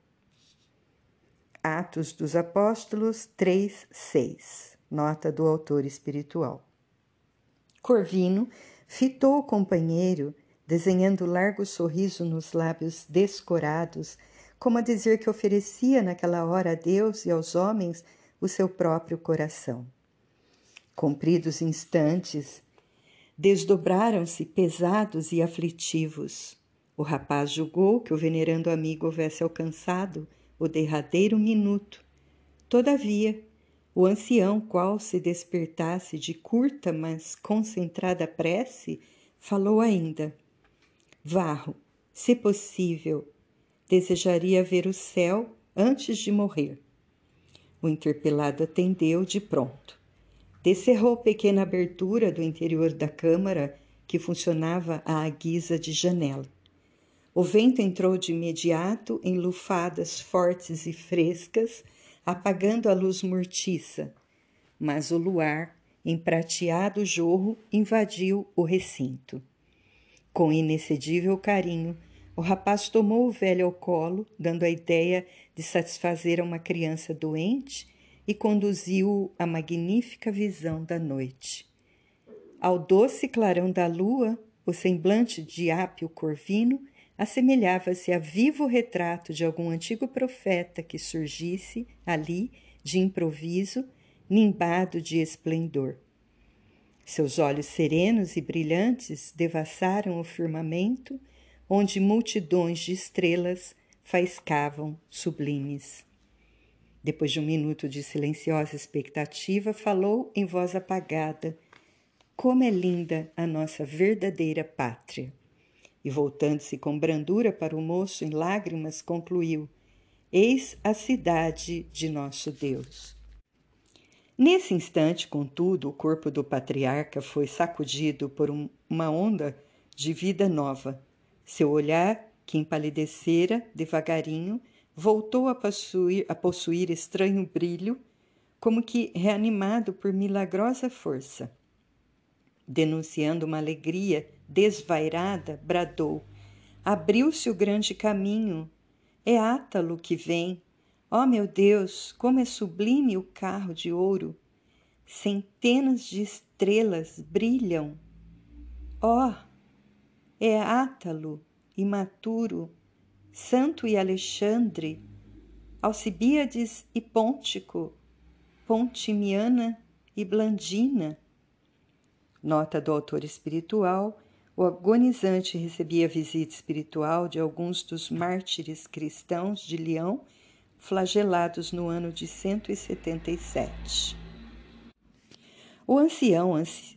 Speaker 1: Atos dos Apóstolos 3, 6. Nota do autor espiritual. Corvino fitou o companheiro desenhando largo sorriso nos lábios descorados, como a dizer que oferecia naquela hora a Deus e aos homens o seu próprio coração. Compridos instantes, desdobraram-se pesados e aflitivos. O rapaz julgou que o venerando amigo houvesse alcançado o derradeiro minuto. Todavia, o ancião, qual se despertasse de curta, mas concentrada prece, falou ainda: Varro, se possível, desejaria ver o céu antes de morrer. O interpelado atendeu de pronto. Descerrou pequena abertura do interior da câmara que funcionava à guisa de janela. O vento entrou de imediato em lufadas fortes e frescas, apagando a luz mortiça, mas o luar, em prateado jorro, invadiu o recinto. Com inexcedível carinho, o rapaz tomou o velho ao colo, dando a ideia de satisfazer a uma criança doente e conduziu-o à magnífica visão da noite. Ao doce clarão da lua, o semblante de Ápio Corvino assemelhava-se a vivo retrato de algum antigo profeta que surgisse ali, de improviso, nimbado de esplendor. Seus olhos serenos e brilhantes devassaram o firmamento, onde multidões de estrelas faiscavam sublimes. Depois de um minuto de silenciosa expectativa, falou em voz apagada: Como é linda a nossa verdadeira pátria! E voltando-se com brandura para o moço em lágrimas, concluiu: Eis a cidade de nosso Deus. Nesse instante, contudo, o corpo do patriarca foi sacudido por um, uma onda de vida nova. Seu olhar, que empalidecera devagarinho, voltou a possuir, a possuir estranho brilho, como que reanimado por milagrosa força. Denunciando uma alegria desvairada, bradou: Abriu-se o grande caminho. É Átalo que vem, Ó oh, meu Deus, como é sublime o carro de ouro! Centenas de estrelas brilham. Ó, oh, é Átalo, imaturo, Santo e Alexandre, Alcibíades e Pôntico, Pontimiana e Blandina. Nota do autor espiritual: o agonizante recebia visita espiritual de alguns dos mártires cristãos de Leão flagelados no ano de 177. O ancião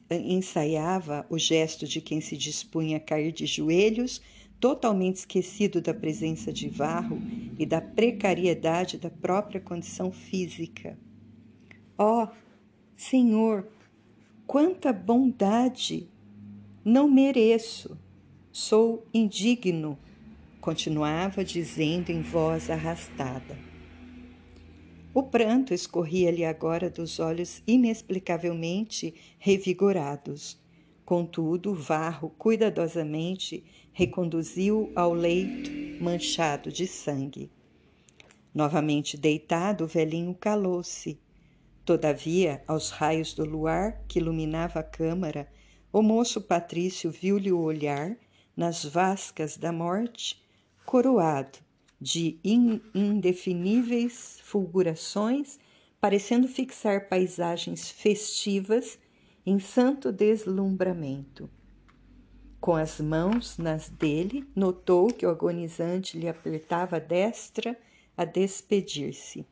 Speaker 1: ensaiava o gesto de quem se dispunha a cair de joelhos, totalmente esquecido da presença de Varro e da precariedade da própria condição física. Oh, Senhor, quanta bondade! Não mereço, sou indigno, continuava dizendo em voz arrastada. O pranto escorria-lhe agora dos olhos inexplicavelmente revigorados. Contudo, Varro cuidadosamente reconduziu ao leito manchado de sangue. Novamente deitado, o velhinho calou-se. Todavia, aos raios do luar que iluminava a câmara, o moço patrício viu-lhe o olhar, nas vascas da morte, coroado de indefiníveis fulgurações, parecendo fixar paisagens festivas em santo deslumbramento. Com as mãos nas dele, notou que o agonizante lhe apertava a destra a despedir-se.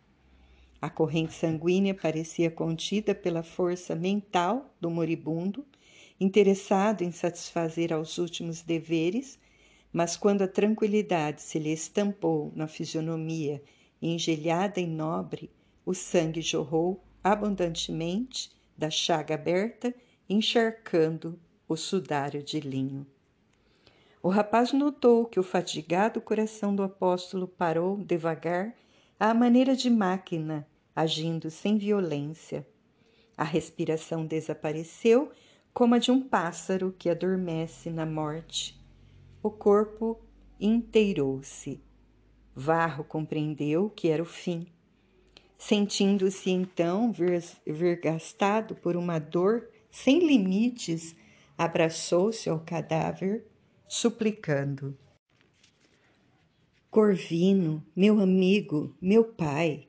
Speaker 1: A corrente sanguínea parecia contida pela força mental do moribundo, interessado em satisfazer aos últimos deveres mas quando a tranquilidade se lhe estampou na fisionomia engelhada e nobre, o sangue jorrou abundantemente da chaga aberta, encharcando o sudário de linho. O rapaz notou que o fatigado coração do apóstolo parou devagar à maneira de máquina, agindo sem violência. A respiração desapareceu como a de um pássaro que adormece na morte. O corpo inteirou-se. Varro compreendeu que era o fim. Sentindo-se então vergastado por uma dor sem limites, abraçou-se ao cadáver suplicando: Corvino, meu amigo, meu pai,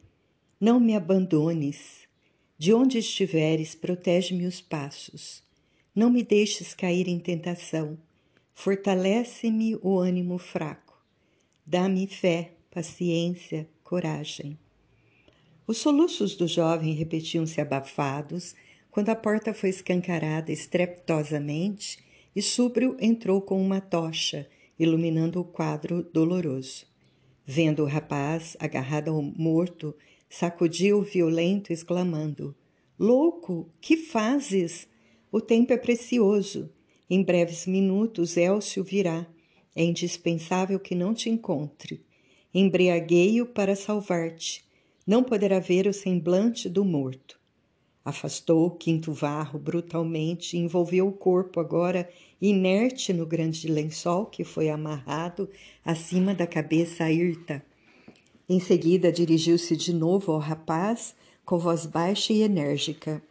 Speaker 1: não me abandones. De onde estiveres, protege-me os passos. Não me deixes cair em tentação. Fortalece-me o ânimo fraco. Dá-me fé, paciência, coragem. Os soluços do jovem repetiam-se abafados quando a porta foi escancarada estrepitosamente e Súbrio entrou com uma tocha, iluminando o quadro doloroso. Vendo o rapaz agarrado ao morto, sacudiu violento, exclamando: Louco, que fazes? O tempo é precioso. Em breves minutos Elcio virá. É indispensável que não te encontre. Embriaguei-o para salvar-te. Não poderá ver o semblante do morto. Afastou o quinto varro brutalmente e envolveu o corpo, agora inerte no grande lençol que foi amarrado acima da cabeça hirta. Em seguida, dirigiu-se de novo ao rapaz com voz baixa e enérgica.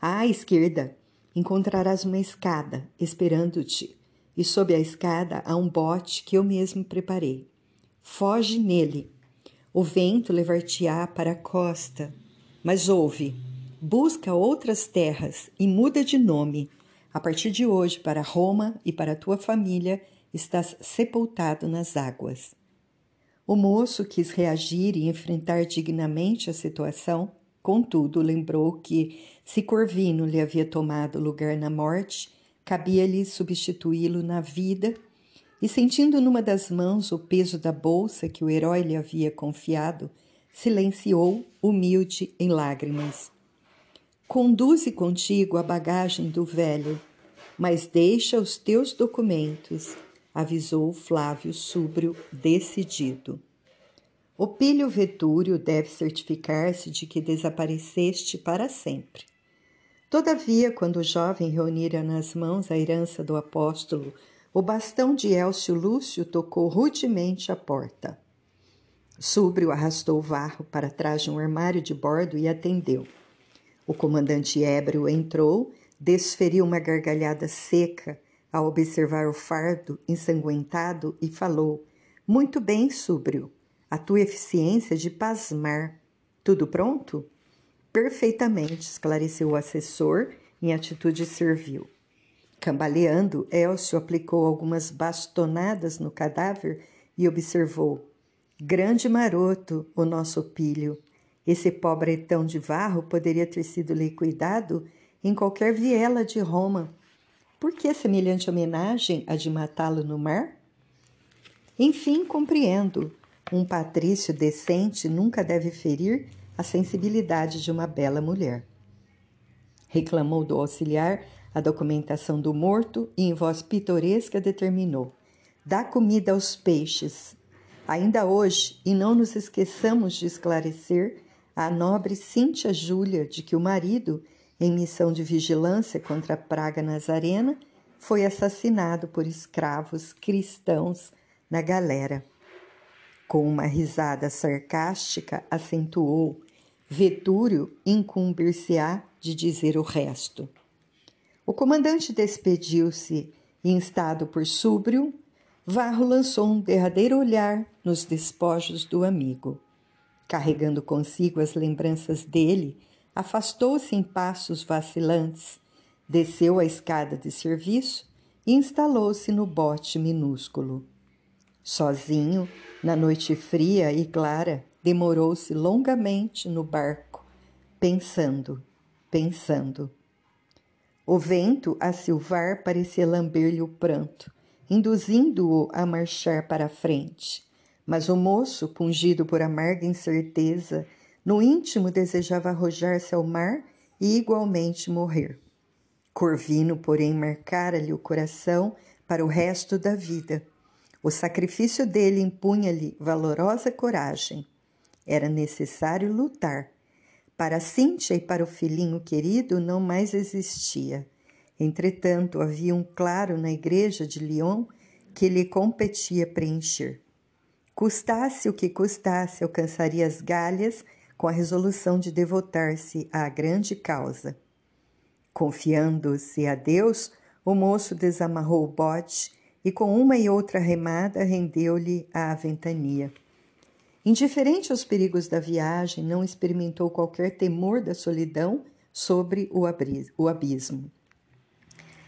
Speaker 1: À esquerda encontrarás uma escada esperando-te, e sob a escada há um bote que eu mesmo preparei. Foge nele. O vento levar-te-á para a costa. Mas ouve, busca outras terras e muda de nome. A partir de hoje, para Roma e para tua família, estás sepultado nas águas. O moço quis reagir e enfrentar dignamente a situação, contudo, lembrou que, se Corvino lhe havia tomado lugar na morte, cabia-lhe substituí-lo na vida, e sentindo numa das mãos o peso da bolsa que o herói lhe havia confiado, silenciou, humilde, em lágrimas. Conduze contigo a bagagem do velho, mas deixa os teus documentos, avisou Flávio Súbrio, decidido. O pilho vetúrio deve certificar-se de que desapareceste para sempre. Todavia, quando o jovem reunira nas mãos a herança do apóstolo, o bastão de Elcio Lúcio tocou rudemente a porta. Súbrio arrastou o varro para trás de um armário de bordo e atendeu. O comandante ébrio entrou, desferiu uma gargalhada seca ao observar o fardo ensanguentado e falou: Muito bem, súbrio. A tua eficiência de pasmar. Tudo pronto? Perfeitamente, esclareceu o assessor em atitude servil. Cambaleando, Elcio aplicou algumas bastonadas no cadáver e observou: Grande maroto, o nosso pilho. Esse pobretão de varro poderia ter sido liquidado em qualquer viela de Roma. Por que semelhante homenagem a de matá-lo no mar? Enfim, compreendo. Um patrício decente nunca deve ferir a sensibilidade de uma bela mulher. Reclamou do auxiliar a documentação do morto e, em voz pitoresca, determinou: dá comida aos peixes. Ainda hoje, e não nos esqueçamos de esclarecer, a nobre Cíntia Júlia de que o marido, em missão de vigilância contra a praga nazarena, foi assassinado por escravos cristãos na galera. Com uma risada sarcástica, acentuou: Vetúrio incumbir-se-á de dizer o resto. O comandante despediu-se e, instado por súbrio, Varro lançou um derradeiro olhar nos despojos do amigo carregando consigo as lembranças dele, afastou-se em passos vacilantes, desceu a escada de serviço e instalou-se no bote minúsculo. Sozinho, na noite fria e clara, demorou-se longamente no barco, pensando, pensando. O vento a silvar parecia lamber-lhe o pranto, induzindo-o a marchar para a frente. Mas o moço, pungido por amarga incerteza, no íntimo desejava arrojar-se ao mar e igualmente morrer. Corvino, porém, marcara-lhe o coração para o resto da vida. O sacrifício dele impunha-lhe valorosa coragem. Era necessário lutar. Para Cíntia e para o filhinho querido não mais existia. Entretanto, havia um claro na igreja de Lyon que lhe competia preencher. Custasse o que custasse, alcançaria as galhas com a resolução de devotar-se à grande causa. Confiando-se a Deus, o moço desamarrou o bote e, com uma e outra remada, rendeu-lhe a ventania. Indiferente aos perigos da viagem, não experimentou qualquer temor da solidão sobre o abismo.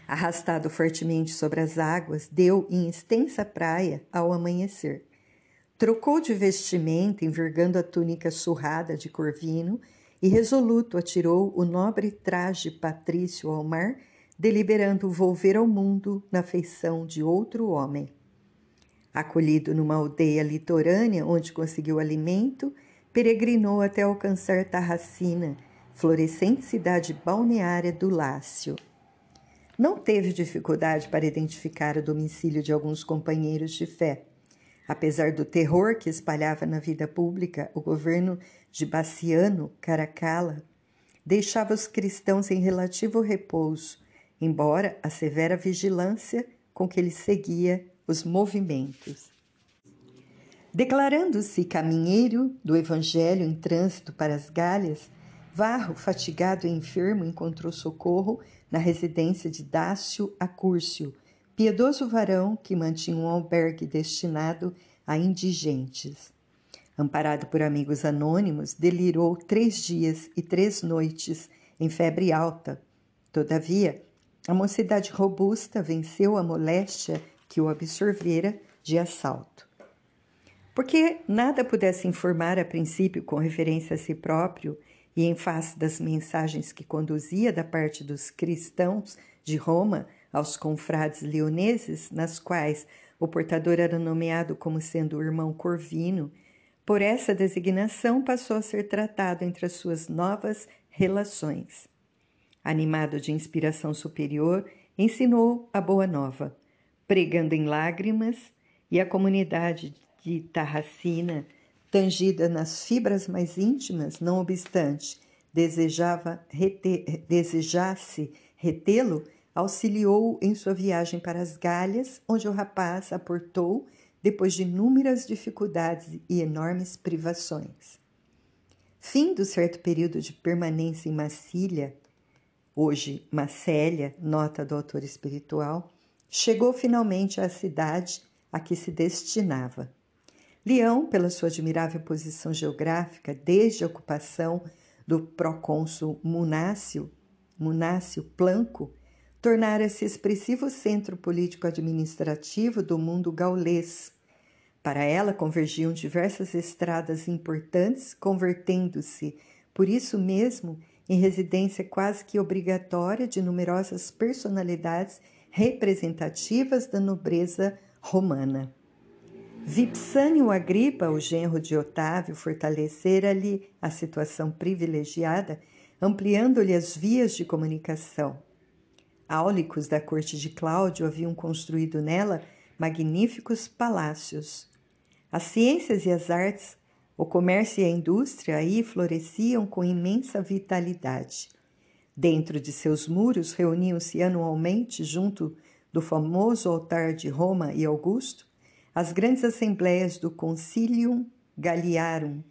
Speaker 1: Arrastado fortemente sobre as águas, deu em extensa praia ao amanhecer. Trocou de vestimenta, envergando a túnica surrada de corvino, e resoluto atirou o nobre traje patrício ao mar, deliberando volver ao mundo na feição de outro homem. Acolhido numa aldeia litorânea onde conseguiu alimento, peregrinou até alcançar Tarracina, florescente cidade balneária do Lácio. Não teve dificuldade para identificar o domicílio de alguns companheiros de fé. Apesar do terror que espalhava na vida pública, o governo de Baciano Caracalla deixava os cristãos em relativo repouso, embora a severa vigilância com que ele seguia os movimentos. Declarando-se caminheiro do Evangelho em trânsito para as Galhas, Varro, fatigado e enfermo, encontrou socorro na residência de Dácio Acúrcio, piedoso varão que mantinha um albergue destinado a indigentes. Amparado por amigos anônimos, delirou três dias e três noites em febre alta. Todavia, a mocidade robusta venceu a moléstia que o absorvera de assalto. Porque nada pudesse informar a princípio com referência a si próprio, e em face das mensagens que conduzia da parte dos cristãos de Roma aos confrades leoneses, nas quais o portador era nomeado como sendo o irmão Corvino, por essa designação passou a ser tratado entre as suas novas relações. Animado de inspiração superior, ensinou a boa nova, pregando em lágrimas, e a comunidade de Tarracina, tangida nas fibras mais íntimas, não obstante, desejava rete, desejasse retê-lo, auxiliou em sua viagem para as Galhas, onde o rapaz aportou depois de inúmeras dificuldades e enormes privações. Fim do certo período de permanência em Massília, hoje Macélia, nota do autor espiritual, chegou finalmente à cidade a que se destinava. Leão, pela sua admirável posição geográfica desde a ocupação do procônsul Munácio, Munácio Planco, tornara-se expressivo centro político-administrativo do mundo gaulês. Para ela convergiam diversas estradas importantes, convertendo-se, por isso mesmo, em residência quase que obrigatória de numerosas personalidades representativas da nobreza romana. Vipsânio Agripa, o genro de Otávio, fortalecera-lhe a situação privilegiada, ampliando-lhe as vias de comunicação. Áulicos da corte de Cláudio haviam construído nela magníficos palácios. As ciências e as artes, o comércio e a indústria aí floresciam com imensa vitalidade. Dentro de seus muros reuniam-se anualmente, junto do famoso altar de Roma e Augusto, as grandes assembleias do Concilium Galliarum,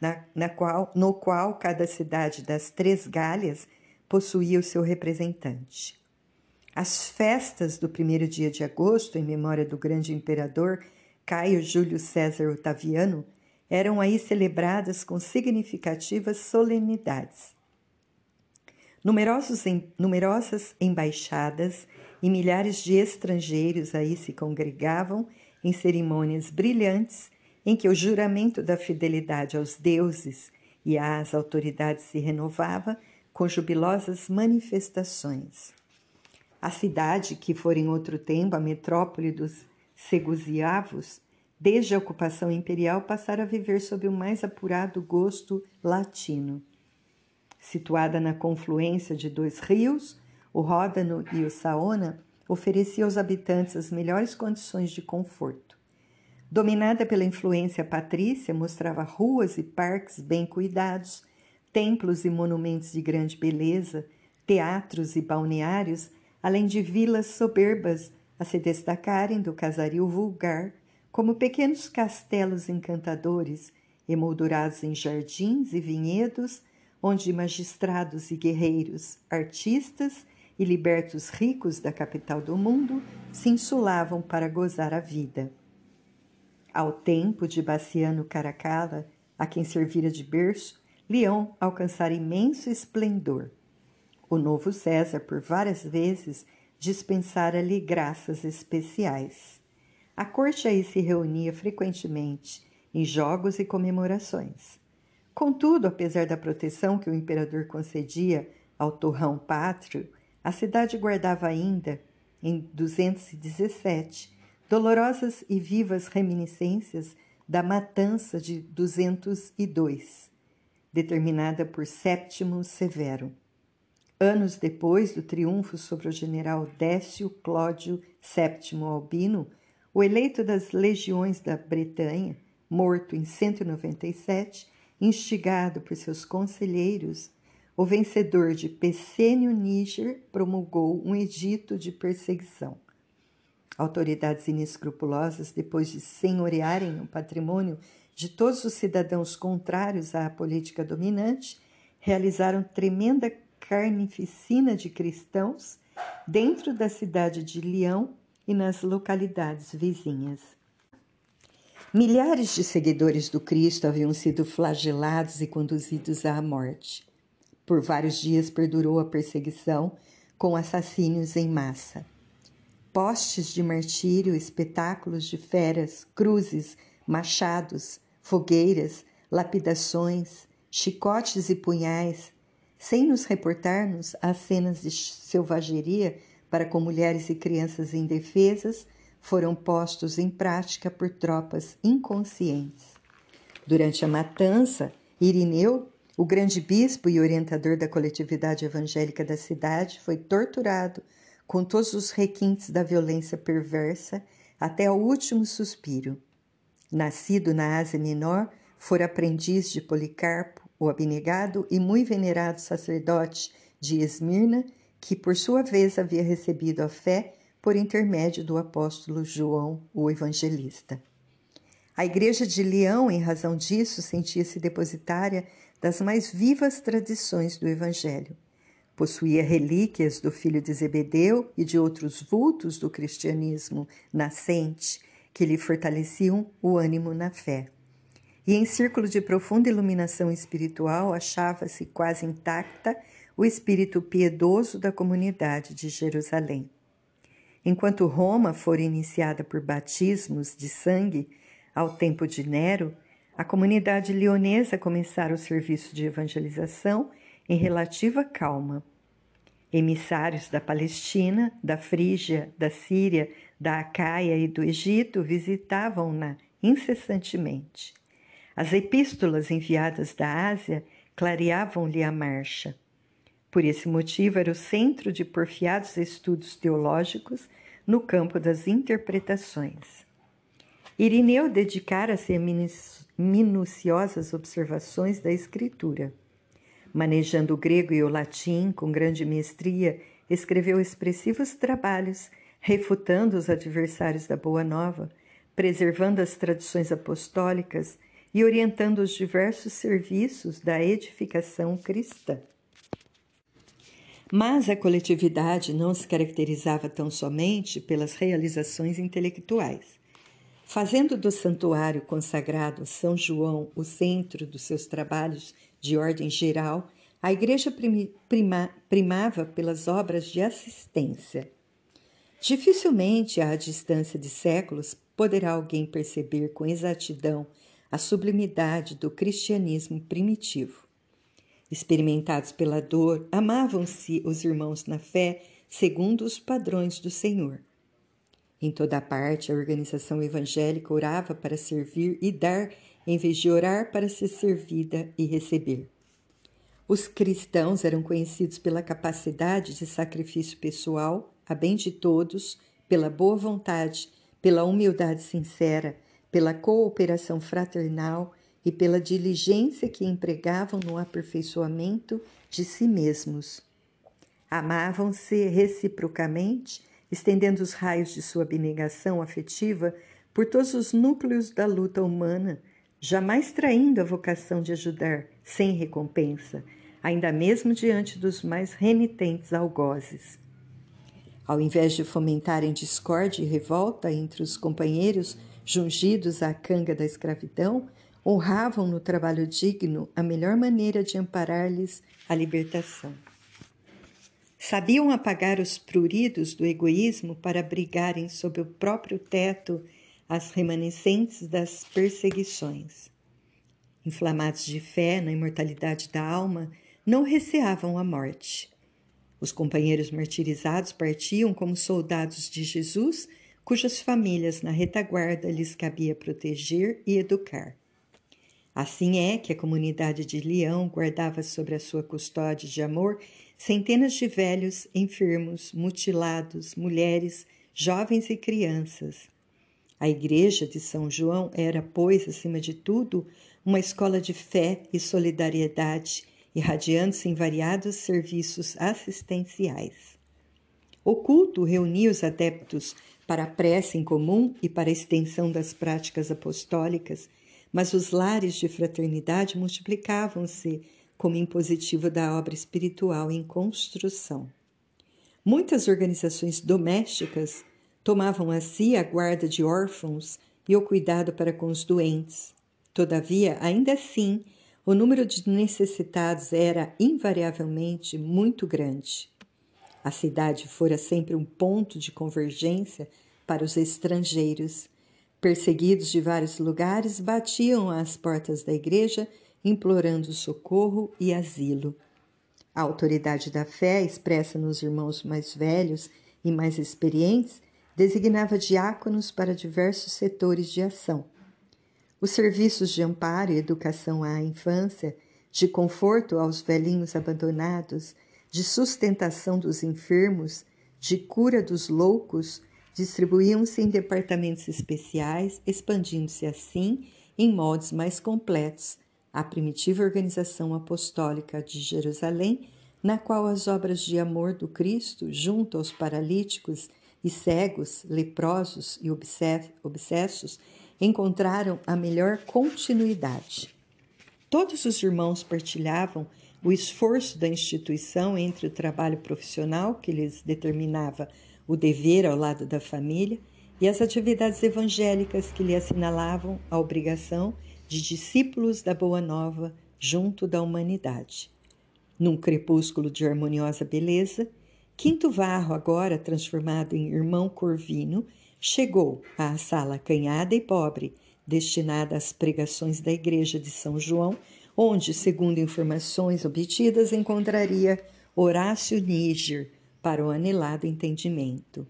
Speaker 1: na, na qual, no qual cada cidade das três Gálias possuía o seu representante. As festas do primeiro dia de agosto, em memória do grande imperador Caio Júlio César Otaviano, eram aí celebradas com significativas solenidades. Numerosos, numerosas embaixadas e milhares de estrangeiros aí se congregavam em cerimônias brilhantes em que o juramento da fidelidade aos deuses e às autoridades se renovava com jubilosas manifestações. A cidade, que fora em outro tempo a metrópole dos segusiavos, desde a ocupação imperial passara a viver sob o mais apurado gosto latino. Situada na confluência de dois rios, o Ródano e o Saona, oferecia aos habitantes as melhores condições de conforto. Dominada pela influência patrícia, mostrava ruas e parques bem cuidados, templos e monumentos de grande beleza, teatros e balneários, além de vilas soberbas a se destacarem do casario vulgar, como pequenos castelos encantadores, emoldurados em jardins e vinhedos, onde magistrados e guerreiros, artistas e libertos ricos da capital do mundo se insulavam para gozar a vida. Ao tempo de Baciano Caracalla, a quem servira de berço, Leão alcançara imenso esplendor. O novo César, por várias vezes, dispensara-lhe graças especiais. A corte aí se reunia frequentemente em jogos e comemorações. Contudo, apesar da proteção que o imperador concedia ao torrão pátrio, a cidade guardava ainda, em 217, dolorosas e vivas reminiscências da matança de 202, determinada por Séptimo Severo. Anos depois do triunfo sobre o general Décio Cláudio VII Albino, o eleito das legiões da Bretanha, morto em 197, instigado por seus conselheiros, o vencedor de Pessênio Níger promulgou um edito de perseguição. Autoridades inescrupulosas, depois de senhorearem o patrimônio de todos os cidadãos contrários à política dominante, realizaram tremenda carnificina de cristãos dentro da cidade de Leão e nas localidades vizinhas. Milhares de seguidores do Cristo haviam sido flagelados e conduzidos à morte. Por vários dias perdurou a perseguição com assassínios em massa. Postes de martírio, espetáculos de feras, cruzes, machados, fogueiras, lapidações, chicotes e punhais, sem nos reportarmos às cenas de selvageria para com mulheres e crianças indefesas, foram postos em prática por tropas inconscientes. Durante a matança, Irineu o grande bispo e orientador da coletividade evangélica da cidade foi torturado com todos os requintes da violência perversa até o último suspiro. Nascido na Ásia Menor, fora aprendiz de Policarpo, o abnegado e muito venerado sacerdote de Esmirna, que por sua vez havia recebido a fé por intermédio do apóstolo João, o evangelista. A igreja de Leão, em razão disso, sentia-se depositária das mais vivas tradições do Evangelho. Possuía relíquias do filho de Zebedeu e de outros vultos do cristianismo nascente que lhe fortaleciam o ânimo na fé. E em círculo de profunda iluminação espiritual achava-se quase intacta o espírito piedoso da comunidade de Jerusalém. Enquanto Roma fora iniciada por batismos de sangue ao tempo de Nero, a comunidade leonesa começara o serviço de evangelização em relativa calma. Emissários da Palestina, da Frígia, da Síria, da Acaia e do Egito visitavam-na incessantemente. As epístolas enviadas da Ásia clareavam-lhe a marcha. Por esse motivo, era o centro de porfiados estudos teológicos no campo das interpretações. Irineu dedicara-se a minuciosas observações da Escritura. Manejando o grego e o latim com grande mestria, escreveu expressivos trabalhos refutando os adversários da Boa Nova, preservando as tradições apostólicas e orientando os diversos serviços da edificação cristã. Mas a coletividade não se caracterizava tão somente pelas realizações intelectuais. Fazendo do santuário consagrado a São João o centro dos seus trabalhos de ordem geral, a Igreja prima, primava pelas obras de assistência. Dificilmente, à distância de séculos, poderá alguém perceber com exatidão a sublimidade do cristianismo primitivo. Experimentados pela dor, amavam-se os irmãos na fé segundo os padrões do Senhor. Em toda parte, a organização evangélica orava para servir e dar, em vez de orar para ser servida e receber. Os cristãos eram conhecidos pela capacidade de sacrifício pessoal, a bem de todos, pela boa vontade, pela humildade sincera, pela cooperação fraternal e pela diligência que empregavam no aperfeiçoamento de si mesmos. Amavam-se reciprocamente, estendendo os raios de sua abnegação afetiva por todos os núcleos da luta humana, jamais traindo a vocação de ajudar sem recompensa, ainda mesmo diante dos mais renitentes algozes. Ao invés de fomentarem discórdia e revolta entre os companheiros jungidos à canga da escravidão, honravam no trabalho digno a melhor maneira de amparar-lhes a libertação. Sabiam apagar os pruridos do egoísmo para abrigarem sob o próprio teto as remanescentes das perseguições. Inflamados de fé na imortalidade da alma, não receavam a morte. Os companheiros martirizados partiam como soldados de Jesus, cujas famílias na retaguarda lhes cabia proteger e educar. Assim é que a comunidade de Leão guardava sobre a sua custódia de amor centenas de velhos, enfermos, mutilados, mulheres, jovens e crianças. A igreja de São João era, pois, acima de tudo, uma escola de fé e solidariedade irradiando-se em variados serviços assistenciais. O culto reunia os adeptos para a prece em comum e para a extensão das práticas apostólicas, mas os lares de fraternidade multiplicavam-se como impositivo da obra espiritual em construção. Muitas organizações domésticas tomavam a si a guarda de órfãos e o cuidado para com os doentes. Todavia, ainda assim, o número de necessitados era invariavelmente muito grande. A cidade fora sempre um ponto de convergência para os estrangeiros. Perseguidos de vários lugares, batiam às portas da igreja implorando socorro e asilo. A autoridade da fé, expressa nos irmãos mais velhos e mais experientes, designava diáconos para diversos setores de ação os serviços de amparo e educação à infância, de conforto aos velhinhos abandonados, de sustentação dos enfermos, de cura dos loucos, distribuíam-se em departamentos especiais, expandindo-se assim em modos mais completos a primitiva organização apostólica de Jerusalém, na qual as obras de amor do Cristo, junto aos paralíticos e cegos, leprosos e obsessos, encontraram a melhor continuidade. Todos os irmãos partilhavam o esforço da instituição entre o trabalho profissional, que lhes determinava o dever ao lado da família, e as atividades evangélicas que lhe assinalavam a obrigação de discípulos da Boa Nova junto da humanidade. Num crepúsculo de harmoniosa beleza, Quinto Varro, agora transformado em irmão Corvino, chegou à sala acanhada e pobre, destinada às pregações da igreja de São João, onde, segundo informações obtidas, encontraria Horácio Níger para o anelado entendimento.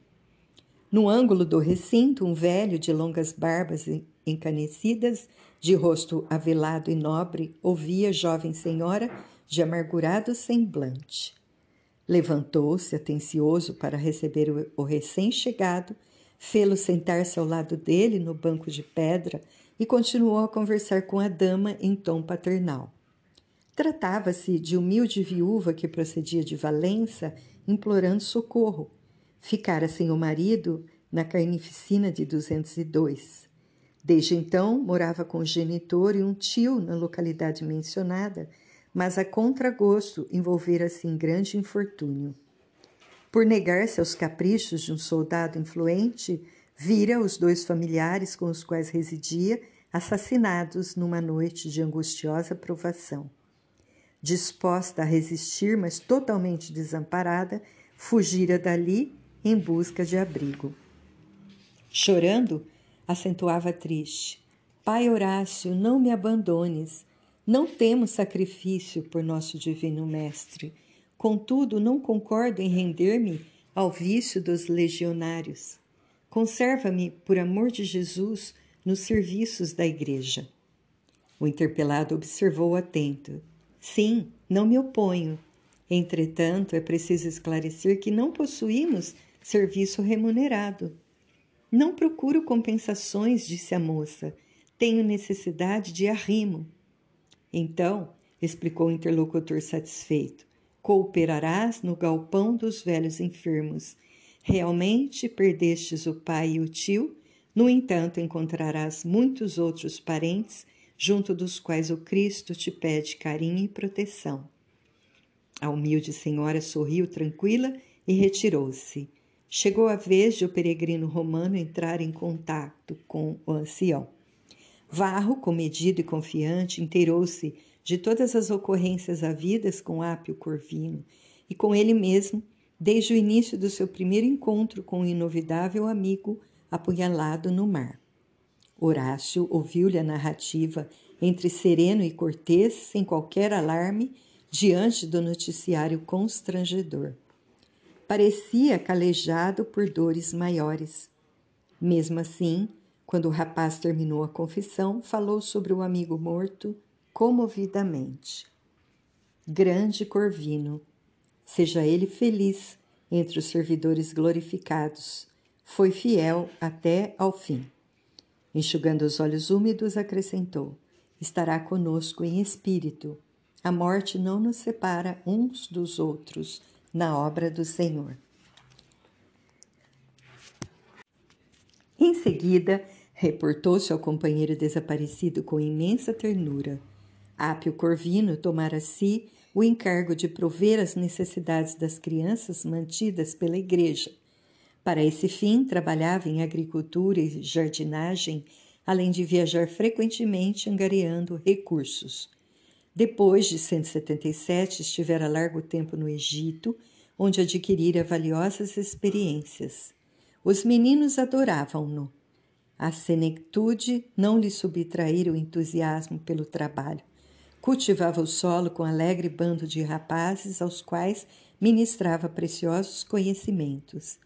Speaker 1: No ângulo do recinto, um velho de longas barbas encanecidas, de rosto avelado e nobre, ouvia a jovem senhora de amargurado semblante. Levantou-se atencioso para receber o recém-chegado Fê-lo sentar-se ao lado dele no banco de pedra e continuou a conversar com a dama em tom paternal. Tratava-se de humilde viúva que procedia de Valença implorando socorro. Ficara sem o marido na carnificina de 202. Desde então, morava com o genitor e um tio na localidade mencionada, mas a contragosto envolvera-se em grande infortúnio. Por negar-se aos caprichos de um soldado influente, vira os dois familiares com os quais residia assassinados numa noite de angustiosa provação. Disposta a resistir, mas totalmente desamparada, fugira dali em busca de abrigo. Chorando, acentuava triste: Pai Horácio, não me abandones. Não temos sacrifício por nosso divino Mestre. Contudo, não concordo em render-me ao vício dos legionários. Conserva-me, por amor de Jesus, nos serviços da Igreja. O interpelado observou atento. Sim, não me oponho. Entretanto, é preciso esclarecer que não possuímos serviço remunerado. Não procuro compensações, disse a moça. Tenho necessidade de arrimo. Então, explicou o interlocutor satisfeito, cooperarás no galpão dos velhos enfermos. Realmente perdestes o pai e o tio, no entanto, encontrarás muitos outros parentes junto dos quais o Cristo te pede carinho e proteção. A humilde senhora sorriu tranquila e retirou-se. Chegou a vez de o peregrino romano entrar em contato com o ancião. Varro, comedido e confiante, inteirou-se de todas as ocorrências havidas com Ápio Corvino e com ele mesmo, desde o início do seu primeiro encontro com o inovidável amigo apunhalado no mar. Horácio ouviu-lhe a narrativa entre sereno e cortês, sem qualquer alarme, diante do noticiário constrangedor. Parecia calejado por dores maiores. Mesmo assim, quando o rapaz terminou a confissão, falou sobre o amigo morto comovidamente. Grande Corvino, seja ele feliz entre os servidores glorificados, foi fiel até ao fim. Enxugando os olhos úmidos, acrescentou: Estará conosco em espírito a morte não nos separa uns dos outros na obra do Senhor. Em seguida, reportou-se ao companheiro desaparecido com imensa ternura. Ápio Corvino tomara a si o encargo de prover as necessidades das crianças mantidas pela igreja. Para esse fim, trabalhava em agricultura e jardinagem, além de viajar frequentemente angariando recursos. Depois de 177, estivera largo tempo no Egito, onde adquirira valiosas experiências. Os meninos adoravam-no. A senectude não lhe subtraíra o entusiasmo pelo trabalho. Cultivava o solo com alegre bando de rapazes aos quais ministrava preciosos conhecimentos.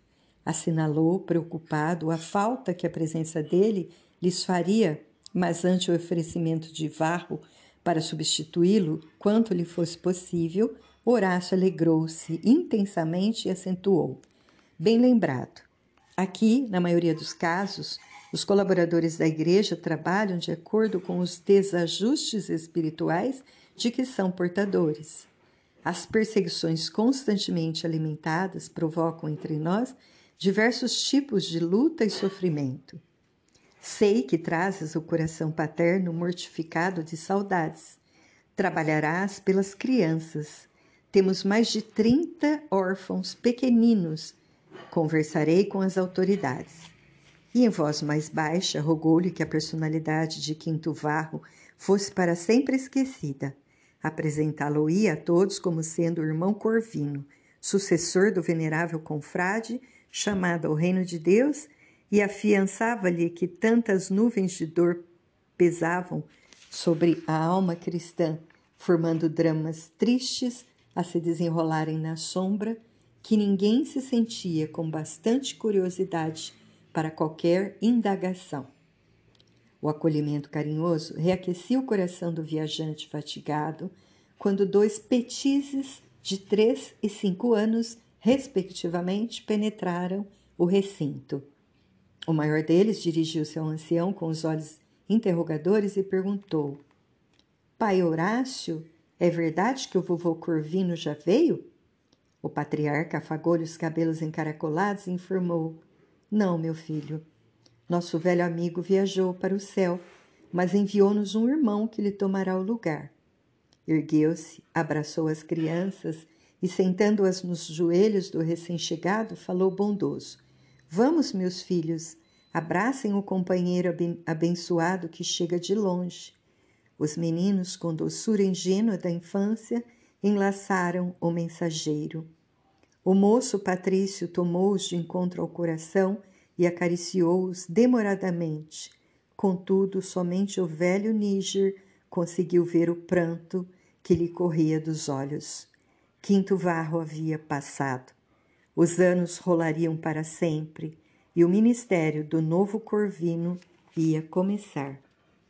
Speaker 1: Assinalou, preocupado, a falta que a presença dele lhes faria, mas ante o oferecimento de Varro para substituí-lo, quanto lhe fosse possível, Horácio alegrou-se intensamente e acentuou: Bem lembrado. Aqui, na maioria dos casos, os colaboradores da igreja trabalham de acordo com os desajustes espirituais de que são portadores. As perseguições constantemente alimentadas provocam entre nós diversos tipos de luta e sofrimento. Sei que trazes o coração paterno mortificado de saudades. Trabalharás pelas crianças. Temos mais de 30 órfãos pequeninos. Conversarei com as autoridades. E em voz mais baixa, rogou-lhe que a personalidade de Quinto Varro fosse para sempre esquecida. Apresentá-lo-ia a todos como sendo o irmão Corvino, sucessor do venerável confrade, chamado ao reino de Deus e afiançava-lhe que tantas nuvens de dor pesavam sobre a alma cristã, formando dramas tristes a se desenrolarem na sombra, que ninguém se sentia com bastante curiosidade para qualquer indagação. O acolhimento carinhoso reaquecia o coração do viajante fatigado quando dois petizes de três e cinco anos, respectivamente, penetraram o recinto. O maior deles dirigiu-se ao ancião com os olhos interrogadores e perguntou: Pai Horácio, é verdade que o vovô Corvino já veio? O patriarca afagou-lhe os cabelos encaracolados e informou: Não, meu filho. Nosso velho amigo viajou para o céu, mas enviou-nos um irmão que lhe tomará o lugar. Ergueu-se, abraçou as crianças e, sentando-as nos joelhos do recém-chegado, falou bondoso: Vamos, meus filhos, abracem o companheiro abençoado que chega de longe. Os meninos, com doçura ingênua da infância, enlaçaram o mensageiro. O moço Patrício tomou-os de encontro ao coração e acariciou-os demoradamente. Contudo, somente o velho Níger conseguiu ver o pranto que lhe corria dos olhos. Quinto Varro havia passado. Os anos rolariam para sempre e o ministério do novo Corvino ia começar.